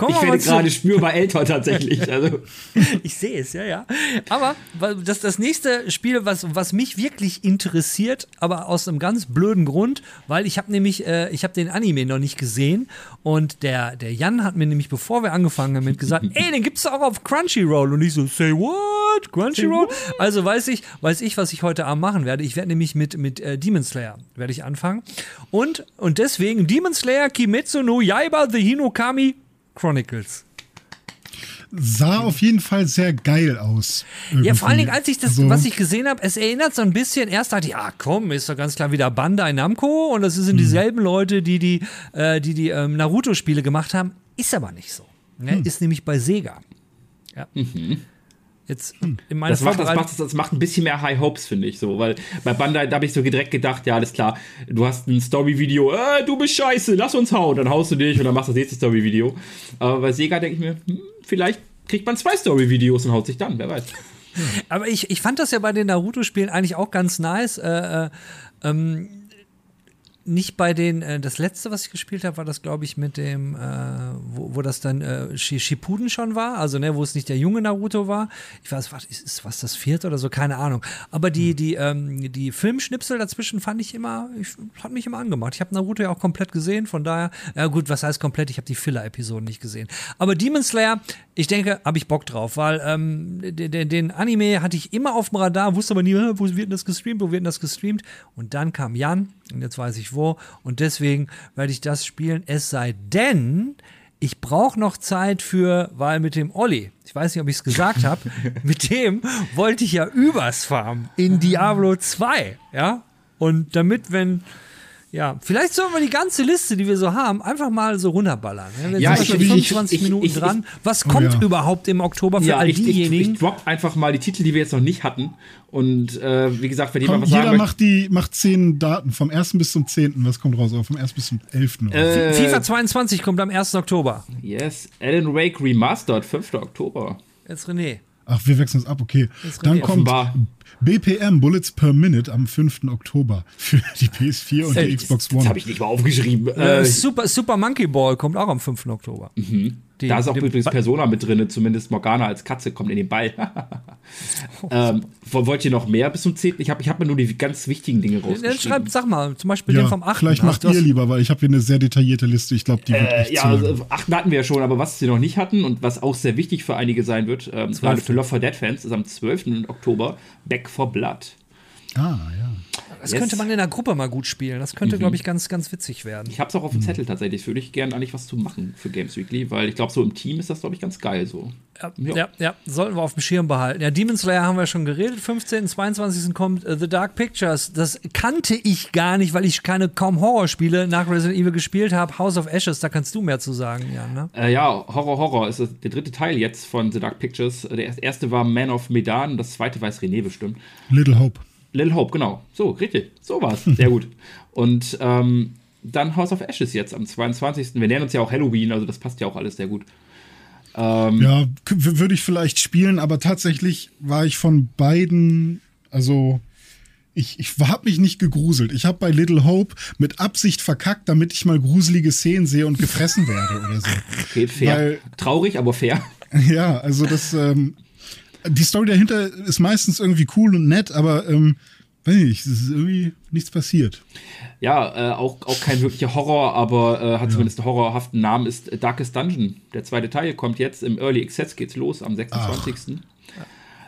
B: Kommen ich werde gerade spürbar älter tatsächlich. Also.
A: ich sehe es, ja, ja. Aber das, das nächste Spiel, was, was mich wirklich interessiert, aber aus einem ganz blöden Grund, weil ich habe nämlich, äh, ich habe den Anime noch nicht gesehen und der, der Jan hat mir nämlich, bevor wir angefangen haben, gesagt, ey, den gibt es auch auf Crunchyroll. Und ich so, say what? Crunchyroll? Also weiß ich, weiß ich, was ich heute Abend machen werde. Ich werde nämlich mit, mit äh, Demon Slayer werde ich anfangen. Und, und deswegen Demon Slayer Kimetsu no Yaiba the Hinokami Chronicles.
C: Sah auf jeden Fall sehr geil aus.
A: Irgendwie. Ja, vor allen Dingen, als ich das, also, was ich gesehen habe, es erinnert so ein bisschen, erst dachte ich, ah komm, ist doch ganz klar wieder Bandai Namco und das sind hm. dieselben Leute, die die, äh, die, die ähm, Naruto-Spiele gemacht haben. Ist aber nicht so. Ne? Hm. Ist nämlich bei Sega. Ja. Mhm.
B: Jetzt in meiner das macht, das, macht, das macht ein bisschen mehr High Hopes, finde ich so, weil bei Bandai, da habe ich so direkt gedacht, ja, alles klar, du hast ein Story-Video, äh, du bist scheiße, lass uns hauen, dann haust du dich und dann machst du das nächste Story-Video. Aber bei Sega denke ich mir, hm, vielleicht kriegt man zwei Story-Videos und haut sich dann, wer weiß.
A: Aber ich, ich fand das ja bei den Naruto-Spielen eigentlich auch ganz nice. Äh, äh, ähm, nicht bei den, äh, das letzte, was ich gespielt habe, war das, glaube ich, mit dem, äh, wo, wo das dann äh, Shippuden schon war, also ne, wo es nicht der junge Naruto war. Ich weiß, was ist, ist was das vierte oder so, keine Ahnung. Aber die, die, ähm, die Filmschnipsel dazwischen fand ich immer, ich, hat mich immer angemacht. Ich habe Naruto ja auch komplett gesehen, von daher, ja gut, was heißt komplett? Ich habe die Filler-Episoden nicht gesehen. Aber Demon Slayer, ich denke, habe ich Bock drauf, weil ähm, den, den Anime hatte ich immer auf dem Radar, wusste aber nie, wo wird denn das gestreamt, wo wird denn das gestreamt? Und dann kam Jan und jetzt weiß ich wo. Und deswegen werde ich das spielen. Es sei denn, ich brauche noch Zeit für, weil mit dem Olli, ich weiß nicht, ob ich es gesagt habe, mit dem wollte ich ja übers farmen in Diablo 2. Ja. Und damit, wenn ja, vielleicht sollen wir die ganze Liste, die wir so haben, einfach mal so runterballern. Ja,
B: ja ich,
A: schon 25 ich, Minuten ich, dran. Was kommt oh, ja. überhaupt im Oktober für ja, all diejenigen?
B: Ich, drop einfach mal die Titel, die wir jetzt noch nicht hatten. Und äh, wie gesagt, wenn
C: jemand was
B: jeder
C: sagen macht die macht zehn Daten vom 1. bis zum 10. Was kommt raus? Oder vom 1. bis zum 11.
A: Äh, FIFA 22 kommt am 1. Oktober.
B: Yes. Alan Wake Remastered, 5. Oktober.
A: Jetzt René.
C: Ach, wir wechseln es ab, okay. Dann kommt offenbar. BPM, Bullets per Minute, am 5. Oktober für die PS4 und die Xbox One.
B: Das habe ich nicht mal aufgeschrieben.
A: Äh, Super, Super Monkey Ball kommt auch am 5. Oktober.
B: Mhm. Die, da ist auch übrigens Persona mit drin, zumindest Morgana als Katze kommt in den Ball. ähm, wollt ihr noch mehr bis zum 10.? Ich habe ich hab mir nur die ganz wichtigen Dinge rausgeschrieben.
A: Schreib, sag mal, zum Beispiel ja, den vom 8.
C: Vielleicht macht ihr lieber, weil ich habe hier eine sehr detaillierte Liste. Ich glaube, die wird äh, echt
B: Ja, also, 8. hatten wir ja schon, aber was sie noch nicht hatten und was auch sehr wichtig für einige sein wird, ähm, gerade für Love for Dead Fans, ist am 12. Oktober Back for Blood.
C: Ah, ja.
A: Das yes. könnte man in der Gruppe mal gut spielen. Das könnte, mhm. glaube ich, ganz, ganz witzig werden.
B: Ich habe es auch auf dem mhm. Zettel tatsächlich. Würde ich gerne eigentlich was zu machen für Games Weekly, weil ich glaube, so im Team ist das, glaube ich, ganz geil so.
A: Ja, ja. ja, ja, sollten wir auf dem Schirm behalten. Ja, Demon Slayer haben wir schon geredet. 15. 22. kommt uh, The Dark Pictures. Das kannte ich gar nicht, weil ich keine kaum Horrorspiele nach Resident Evil gespielt habe. House of Ashes, da kannst du mehr zu sagen, Jan, ne?
B: Äh, ja, Horror, Horror ist der dritte Teil jetzt von The Dark Pictures. Der erste war Man of Medan, das zweite weiß René bestimmt.
C: Little Hope.
B: Little Hope, genau. So, richtig. So war's. Sehr gut. Und ähm, dann House of Ashes jetzt am 22. Wir nähern uns ja auch Halloween, also das passt ja auch alles sehr gut.
C: Ähm, ja, würde ich vielleicht spielen, aber tatsächlich war ich von beiden, also ich, ich habe mich nicht gegruselt. Ich habe bei Little Hope mit Absicht verkackt, damit ich mal gruselige Szenen sehe und gefressen werde oder so.
B: Okay, fair. Weil,
D: Traurig, aber fair.
C: Ja, also das, ähm, die Story dahinter ist meistens irgendwie cool und nett, aber ähm, weiß nicht, es ist irgendwie nichts passiert.
B: Ja, äh, auch, auch kein wirklicher Horror, aber äh, hat ja. zumindest einen horrorhaften Namen, ist Darkest Dungeon. Der zweite Teil kommt jetzt, im Early Access geht's los, am 26.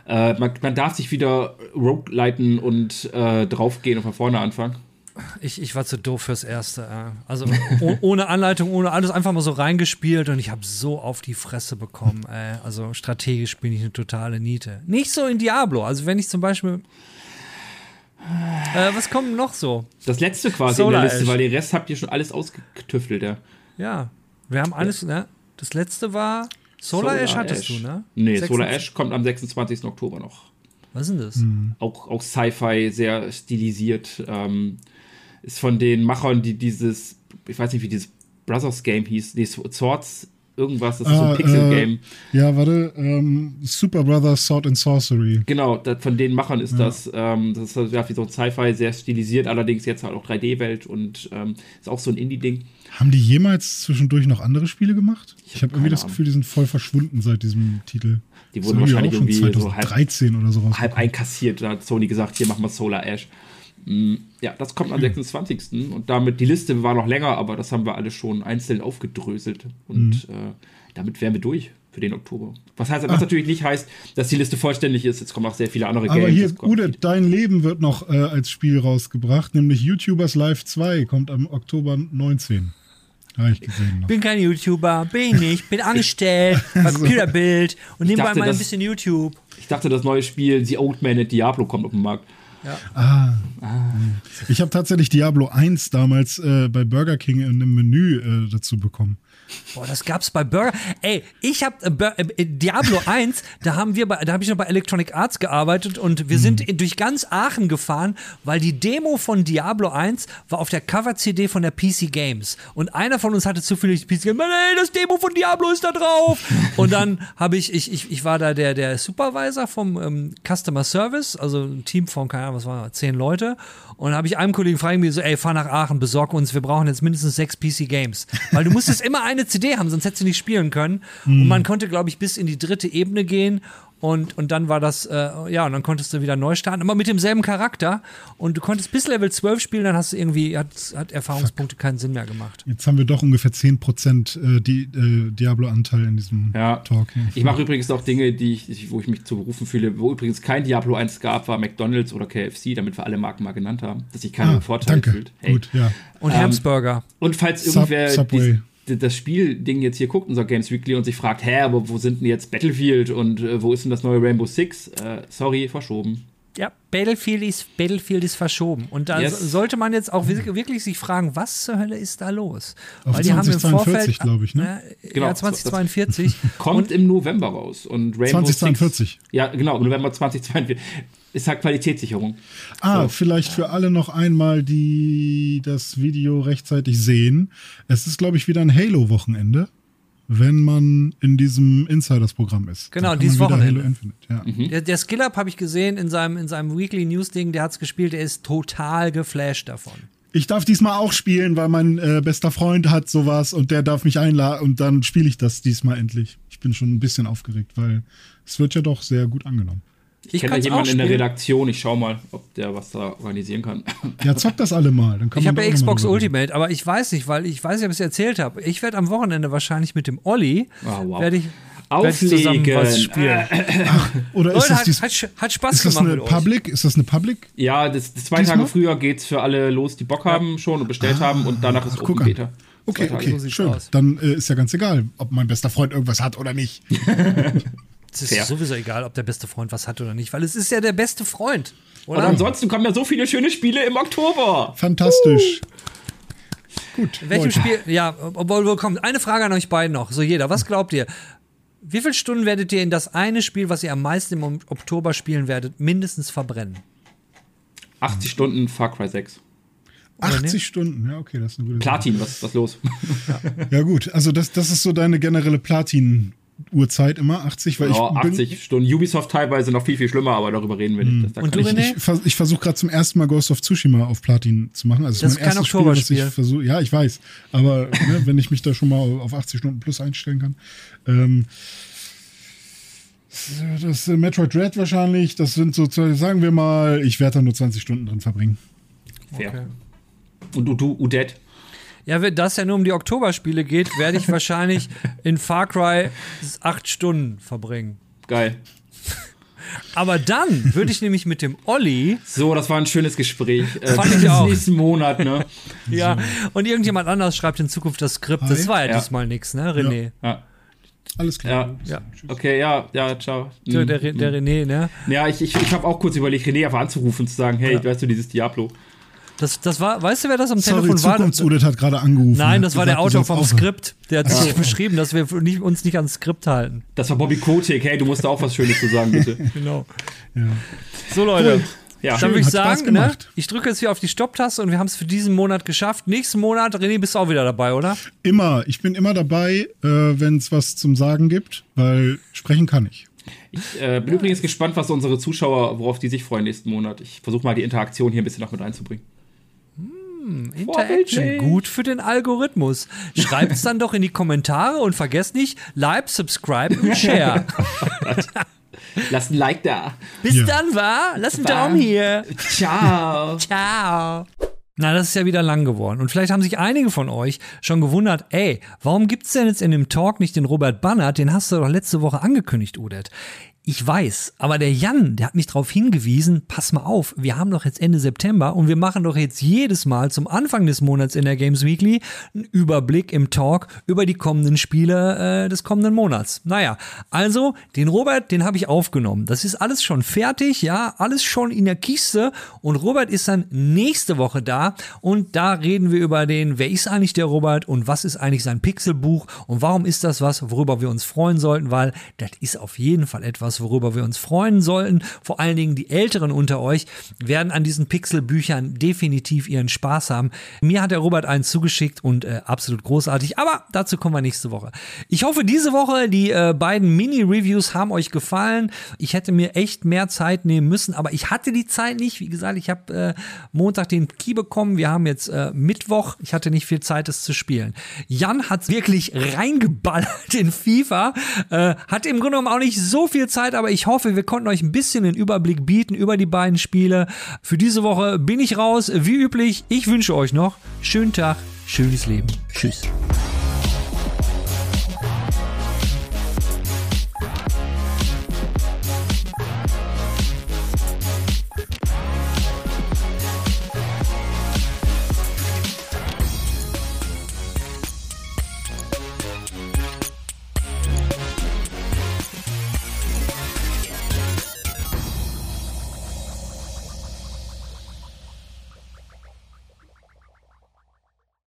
B: Äh, man, man, darf sich wieder rogueliten und äh, draufgehen und von vorne anfangen.
A: Ich, ich war zu doof fürs Erste. Ja. Also ohne Anleitung, ohne alles, einfach mal so reingespielt und ich habe so auf die Fresse bekommen. Ey. Also strategisch bin ich eine totale Niete. Nicht so in Diablo. Also wenn ich zum Beispiel äh, was kommt noch so?
B: Das letzte quasi Solar in der Liste, Ash. weil den Rest habt ihr schon alles ausgetüftelt, ja.
A: Ja, wir haben alles, ne? Das letzte war Solar, Solar Ash hattest Ash. du, ne?
B: Nee, 26. Solar Ash kommt am 26. Oktober noch.
A: Was ist denn das?
B: Mhm. Auch, auch Sci-Fi, sehr stilisiert. Ähm, ist von den Machern, die dieses, ich weiß nicht, wie dieses Brothers Game hieß, die Swords irgendwas, das ist so ein ah, Pixel-Game.
C: Äh, ja, warte, ähm, Super Brothers Sword and Sorcery.
B: Genau, das, von den Machern ist ja. das. Ähm, das ist ja wie so ein Sci-Fi, sehr stilisiert, allerdings jetzt halt auch 3D-Welt und ähm, ist auch so ein Indie-Ding.
C: Haben die jemals zwischendurch noch andere Spiele gemacht? Ich, ich habe hab irgendwie das Gefühl, die sind voll verschwunden seit diesem Titel.
B: Die wurden wahrscheinlich irgendwie
C: 2013
B: so
C: halb, oder sowas.
B: Halb einkassiert. Da hat Sony gesagt, hier machen wir Solar Ash. Mm, ja, das kommt am 26. Mhm. Und damit, die Liste war noch länger, aber das haben wir alle schon einzeln aufgedröselt. Und mhm. äh, damit wären wir durch für den Oktober. Was, heißt, was ah. natürlich nicht heißt, dass die Liste vollständig ist. Jetzt kommen auch sehr viele andere
C: Aber Games. hier, Ude, dein Leben wird noch äh, als Spiel rausgebracht, nämlich YouTubers Live 2 kommt am Oktober 19. Habe ich gesehen. Noch.
A: Bin kein YouTuber, bin ich nicht, bin angestellt, also. Computerbild und nebenbei mal ein bisschen YouTube.
B: Ich dachte, das neue Spiel The Old Man at Diablo kommt auf den Markt.
C: Ja. Ah. ah. Ich habe tatsächlich Diablo 1 damals äh, bei Burger King in einem Menü äh, dazu bekommen.
A: Boah, das gab's bei Burger. Ey, ich hab äh, äh, Diablo 1, da haben wir bei, da habe ich noch bei Electronic Arts gearbeitet und wir sind mhm. durch ganz Aachen gefahren, weil die Demo von Diablo 1 war auf der Cover CD von der PC Games und einer von uns hatte zufällig die PC Games, ey, das Demo von Diablo ist da drauf. und dann habe ich, ich, ich, ich war da der der Supervisor vom ähm, Customer Service, also ein Team von keine Ahnung, was war, zehn Leute Und habe ich einem Kollegen fragen mir so, ey, fahr nach Aachen, besorg uns, wir brauchen jetzt mindestens sechs PC Games. Weil du musstest immer eine CD haben, sonst hättest du nicht spielen können. Und man konnte, glaube ich, bis in die dritte Ebene gehen und, und dann war das, äh, ja, und dann konntest du wieder neu starten, aber mit demselben Charakter. Und du konntest bis Level 12 spielen, dann hast du irgendwie, hat, hat Erfahrungspunkte keinen Sinn mehr gemacht.
C: Jetzt haben wir doch ungefähr 10% äh, die, äh, Diablo-Anteil in diesem
B: Ja.
C: Talk. hier.
B: Ich mache übrigens auch Dinge, die ich, wo ich mich zu berufen fühle. Wo übrigens kein Diablo 1 gab, war McDonalds oder KFC, damit wir alle Marken mal genannt haben, dass sich keiner
C: Ah,
B: Vorteil
C: danke.
B: fühlt. Hey.
C: Gut, ja.
A: Und
B: Ähm,
A: Hamsburger.
B: Und falls
C: Sub-
B: irgendwer
C: Subway.
B: dies, das Spielding jetzt hier guckt, unser Games Weekly, und sich fragt, hä, aber wo sind denn jetzt Battlefield und äh, wo ist denn das neue Rainbow Six? Äh, sorry, verschoben.
A: Ja, Battlefield ist, Battlefield ist verschoben. Und da
B: Yes.
A: so- sollte man jetzt auch wirklich, sich fragen, was zur Hölle ist da los?
C: Auf
A: Weil die haben im
C: 2042,
A: Vorfeld,
C: glaube ich, ne?
A: Ja,
B: Genau,
A: ja, 2042.
B: Kommt im November raus. Und Rainbow
C: 2042.
B: Six. Ja, genau, November 2042. Ist halt Qualitätssicherung.
C: Ah,
B: So.
C: vielleicht für alle noch einmal, die das Video rechtzeitig sehen. Es ist, glaube ich, wieder ein Halo-Wochenende, wenn man in diesem Insiders-Programm ist.
A: Genau, dieses Wochenende.
C: Halo Infinite, ja.
B: Mhm.
A: Der, der Skill-Up habe ich gesehen in seinem, in seinem Weekly News-Ding, der hat es gespielt, der ist total geflasht davon.
C: Ich darf diesmal auch spielen, weil mein äh, bester Freund hat sowas und der darf mich einladen und dann spiele ich das diesmal endlich. Ich bin schon ein bisschen aufgeregt, weil es wird ja doch sehr gut angenommen.
B: Ich, kenne da
A: kann's
B: jemanden
A: auch
B: in der. Redaktion. Ich schau mal, ob der was da organisieren kann.
C: Ja, zockt das alle mal. Dann kann
A: Ich habe ja Xbox. Ultimate, aber ich weiß nicht, weil ich weiß nicht, ob ich es erzählt habe. Ich werde am Wochenende wahrscheinlich mit dem Olli
B: Ah, wow.
A: werde ich, werd ich zusammen
B: Auflegen.
A: was spielen.
C: Oder ist
A: Leute,
C: das,
A: hat,
C: dies,
A: hat, hat Spaß
C: ist das
A: gemacht
C: eine
A: mit euch.
C: Public? Ist das eine Public?
B: Ja, das, das zwei
C: Diesmal?
B: Tage früher geht's für alle los, die Bock haben schon und bestellt haben und danach ist
C: ach,
B: Open. Beta.
C: Okay, okay,
A: so
C: schön.
A: aus.
C: Dann äh, ist ja ganz egal, ob mein bester Freund irgendwas hat oder nicht.
A: Es ist
B: Fair.
A: sowieso egal, ob der beste Freund was hat oder nicht, weil es ist ja der beste Freund.
B: Und
A: Oder?
B: ansonsten kommen ja so viele schöne Spiele im Oktober.
C: Fantastisch. Gut.
A: In welchem
C: Leute.
A: Spiel? Ja, obwohl, wo kommt eine Frage an euch beiden noch. So jeder, was glaubt ihr? Wie viele Stunden werdet ihr in das eine Spiel, was ihr am meisten im Oktober spielen werdet, mindestens verbrennen?
B: 80 Stunden Far Cry 6.
C: 80 Stunden, ja, okay, das ist eine gute Sache.
B: Platin, was was los?
C: Ja, gut, also das, das ist so deine generelle Platin-Uhrzeit immer, 80, weil
B: Ja,
C: ich bin,
B: 80 Stunden. Ubisoft teilweise noch viel, viel schlimmer, aber darüber reden wir nicht. Das, da
A: Und du,
B: ich,
A: René?
C: Ich, ich versuche gerade zum ersten Mal Ghost of Tsushima auf Platin zu machen. Also
A: Das
C: mein
A: ist kein
C: erstes Spiel,
A: Oktoberspiel.
C: was ich versuche. Ja, ich weiß. Aber ne, wenn ich mich da schon mal auf 80 Stunden plus einstellen kann. Ähm, das äh, Metroid Dread wahrscheinlich, das sind so, zwei- sagen wir mal, ich werde da nur 20 Stunden drin verbringen.
B: fair.
A: Okay.
B: Und du, du, Udet?
A: Ja, wenn das ja nur um die Oktoberspiele geht, werde ich wahrscheinlich in Far Cry acht Stunden verbringen.
B: Geil.
A: Aber dann würde ich nämlich mit dem Olli,
B: So, das war ein schönes Gespräch. Äh,
A: Fand ich
B: bis
A: auch.
B: nächsten Monat, ne?
A: ja, und irgendjemand anders schreibt in Zukunft das Skript. Das war ja,
B: Ja.
A: diesmal nix, ne, René?
B: Ja.
C: Alles klar.
B: Ja.
A: Ja.
B: Okay, ja, ja, ciao.
A: So,
B: Mhm.
A: der, der René, ne?
B: Ja, ich, ich, ich habe auch kurz überlegt, René einfach anzurufen und zu sagen, hey, weißt du, dieses Diablo.
A: Das, das war, weißt du, wer das am
C: Sorry,
A: Telefon war?
C: Zukunfts-Udit hat gerade angerufen.
A: Nein, das war
C: gesagt,
A: der Autor vom
C: aufhören.
A: Skript. Der hat sich beschrieben, dass wir nicht, uns nicht ans Skript halten.
B: Das war Bobby Kotick. Hey, du musst da auch was Schönes zu sagen, bitte.
A: Genau.
C: Ja.
A: So, Leute.
B: Ja,
A: Dann würde ich sagen, ne,
C: gemacht.
A: ich drücke jetzt hier auf die Stopptaste und wir haben es für diesen Monat geschafft. Nächsten Monat, René, bist du auch wieder dabei, oder?
C: Immer. Ich bin immer dabei, äh, wenn es was zum Sagen gibt, weil sprechen kann ich.
B: ich äh, bin übrigens gespannt, was unsere Zuschauer, worauf die sich freuen nächsten Monat. Ich versuche mal die Interaktion hier ein bisschen noch mit einzubringen.
A: Interaction,
B: Vorbildlich.
A: gut für den Algorithmus. Schreibt's dann doch in die Kommentare und vergesst nicht, like, subscribe und share.
B: Lass ein Like da.
A: Bis
C: Ja.
A: dann, wa? Lass einen. Daumen hier.
B: Ciao.
A: Ciao. Na, das ist ja wieder lang geworden. Und vielleicht haben sich einige von euch schon gewundert, ey, warum gibt's denn jetzt in dem Talk nicht den Robert Bannert? Den hast du doch letzte Woche angekündigt, Udet. Ich weiß, aber der Jan, der hat mich darauf hingewiesen, pass mal auf, wir haben doch jetzt Ende September und wir machen doch jetzt jedes Mal zum Anfang des Monats in der Games Weekly einen Überblick im Talk über die kommenden Spiele äh, des kommenden Monats. Naja, also den Robert, den habe ich aufgenommen. Das ist alles schon fertig, ja, alles schon in der Kiste und Robert ist dann nächste Woche da und da reden wir über den, wer ist eigentlich der Robert und was ist eigentlich sein Pixelbuch und warum ist das was, worüber wir uns freuen sollten, weil das ist auf jeden Fall etwas, was, worüber wir uns freuen sollten. Vor allen Dingen die Älteren unter euch werden an diesen Pixel-Büchern definitiv ihren Spaß haben. Mir hat der Robert eins zugeschickt und äh, absolut großartig. Aber dazu kommen wir nächste Woche. Ich hoffe, diese Woche die äh, beiden Mini-Reviews haben euch gefallen. Ich hätte mir echt mehr Zeit nehmen müssen, aber ich hatte die Zeit nicht. Wie gesagt, ich habe äh, Montag den Key bekommen. Wir haben jetzt äh, Mittwoch. Ich hatte nicht viel Zeit, es zu spielen. Jan hat wirklich reingeballert in FIFA. Äh, hat im Grunde genommen auch nicht so viel Zeit, aber ich hoffe, wir konnten euch ein bisschen den Überblick bieten über die beiden Spiele. Für diese Woche bin ich raus. Wie üblich, ich wünsche euch noch schönen Tag, schönes Leben. Tschüss.